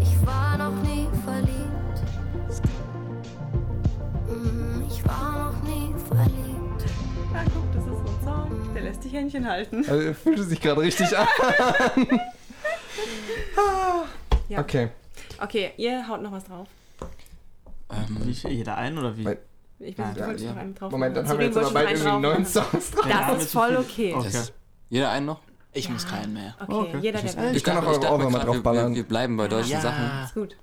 Ich war noch nie verliebt. Mm, Ich war noch nie verliebt. Ja, guck, das ist so ein Song. Der lässt dich Händchen halten. Also, er fühlte sich gerade richtig an. Ja. Okay. Okay, ihr haut noch was drauf. Ähm, Wie viel, jeder ein oder wie? Weil- Ich Ah, weiß nicht, du ja, wolltest ja. noch einen drauf Moment, dann haben wir jetzt aber bald ich irgendwie einen neun. Songs drauf. Ja, Das ist voll okay. Okay. das, jeder einen noch? Ich muss keinen mehr. Okay, Okay. jeder, der will. Ich kann auch Ohrwürmer grad, wir- draufballern. Wir, wir bleiben bei deutschen Sachen. Ist gut.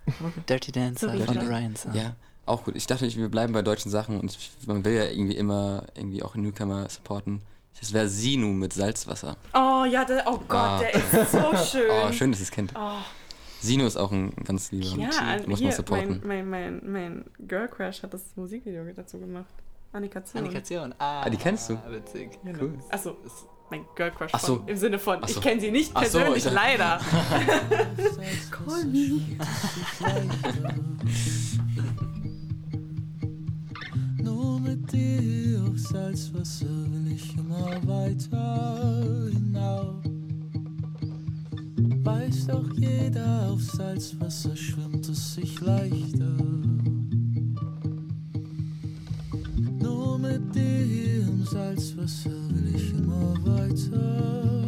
Dirty Dancer So von. Ryan Song. Ja, auch gut. Ich dachte, wir bleiben bei deutschen Sachen und man will ja irgendwie immer irgendwie auch Newcomer supporten. Das wäre Sinu mit Salzwasser. Oh ja, der, oh Gott, Ah. der ist so schön. Oh, schön, dass ihr es kennt. Oh, Sinu ist auch ein ganz lieber. ja, also muss hier, man supporten. mein, mein, mein, mein Girl Crush hat das Musikvideo dazu gemacht. Annika Zion. Annikation. Ah, Ah, die kennst du? Witzig. Cool. Achso, mein Girl Crush Ach so. von, im Sinne von, Ach so. ich kenne sie nicht Ach so, persönlich, ich- leider. Call me. Dir auf Salzwasser will ich immer weiter hinauf. Weiß doch jeder, auf Salzwasser schwimmt es sich leichter. Nur mit dir im Salzwasser will ich immer weiter.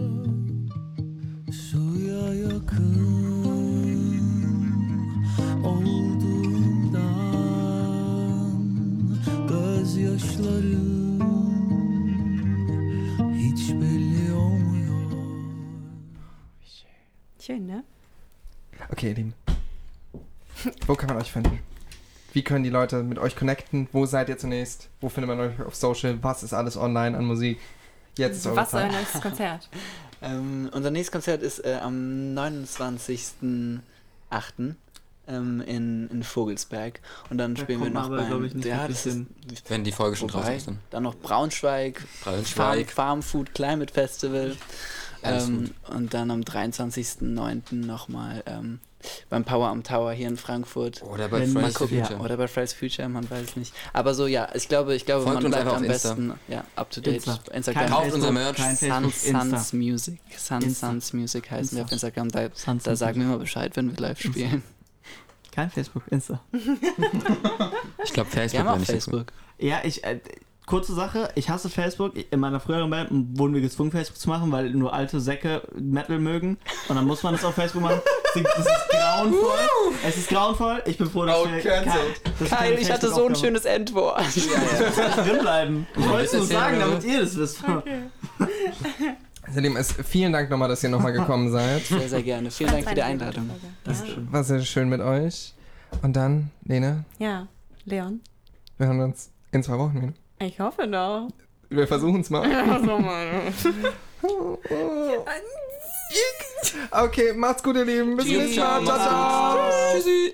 Okay, ihr Lieben. Wo kann man euch finden? Wie können die Leute mit euch connecten? Wo seid ihr zunächst? Wo findet man euch auf Social? Was ist alles online an Musik? Jetzt ist eure Was ist euer nächstes Konzert? Ähm, unser nächstes Konzert ist äh, am 29.08. Ähm, in, in Vogelsberg. Und dann Da spielen wir kommt man noch aber, beim... ich, nicht ja, das ist. Wenn die Folge schon draußen ist, dann. noch Braunschweig, Farm, Braunschweig. Farm Food Climate Festival. Ähm, und dann am 23.09. nochmal ähm, beim Power am Tower hier in Frankfurt. Oder bei Wenn Fridays for. Future. Oder bei Fridays Future, man weiß es nicht. Aber so, ja, ich glaube, ich glaube Folgt man bleibt einfach am Insta. besten ja, up to date. Insta. Instagram. Kein Kauft Facebook, unser Merch. Kein Facebook, Suns, Insta. Suns Music. Suns, Insta. Suns Music heißen wir auf Insta. Instagram. Da, Suns, da sagen wir mal Bescheid, wenn wir live spielen. Kein Facebook, Insta. Ich glaube, Wir Facebook haben war auch Facebook. Ja, ich. Äh, kurze Sache, ich hasse Facebook. In meiner früheren Band wurden wir gezwungen, Facebook zu machen, weil nur alte Säcke Metal mögen. Und dann muss man das auf Facebook machen. Das ist grauenvoll. Es ist grauenvoll. Ich bin froh, dass Oh, wir. kein- Geil, keine ich hatte so ein schönes Endwort. Das soll drin bleiben. Ich wollte es nur sagen, damit ihr das wisst. Also, Lieben, es, vielen Dank nochmal, dass ihr nochmal gekommen seid. Sehr, sehr gerne. Vielen Dank für die Einladung. Das Ja. war sehr schön mit euch. Und dann, Lena, ja, Leon. wir hören uns in zwei Wochen wieder. Ich hoffe doch. Wir versuchen es mal. Also mal. Okay, macht's gut, ihr Lieben. Bis zum nächsten Mal. Ciao, ciao. Tschüssi.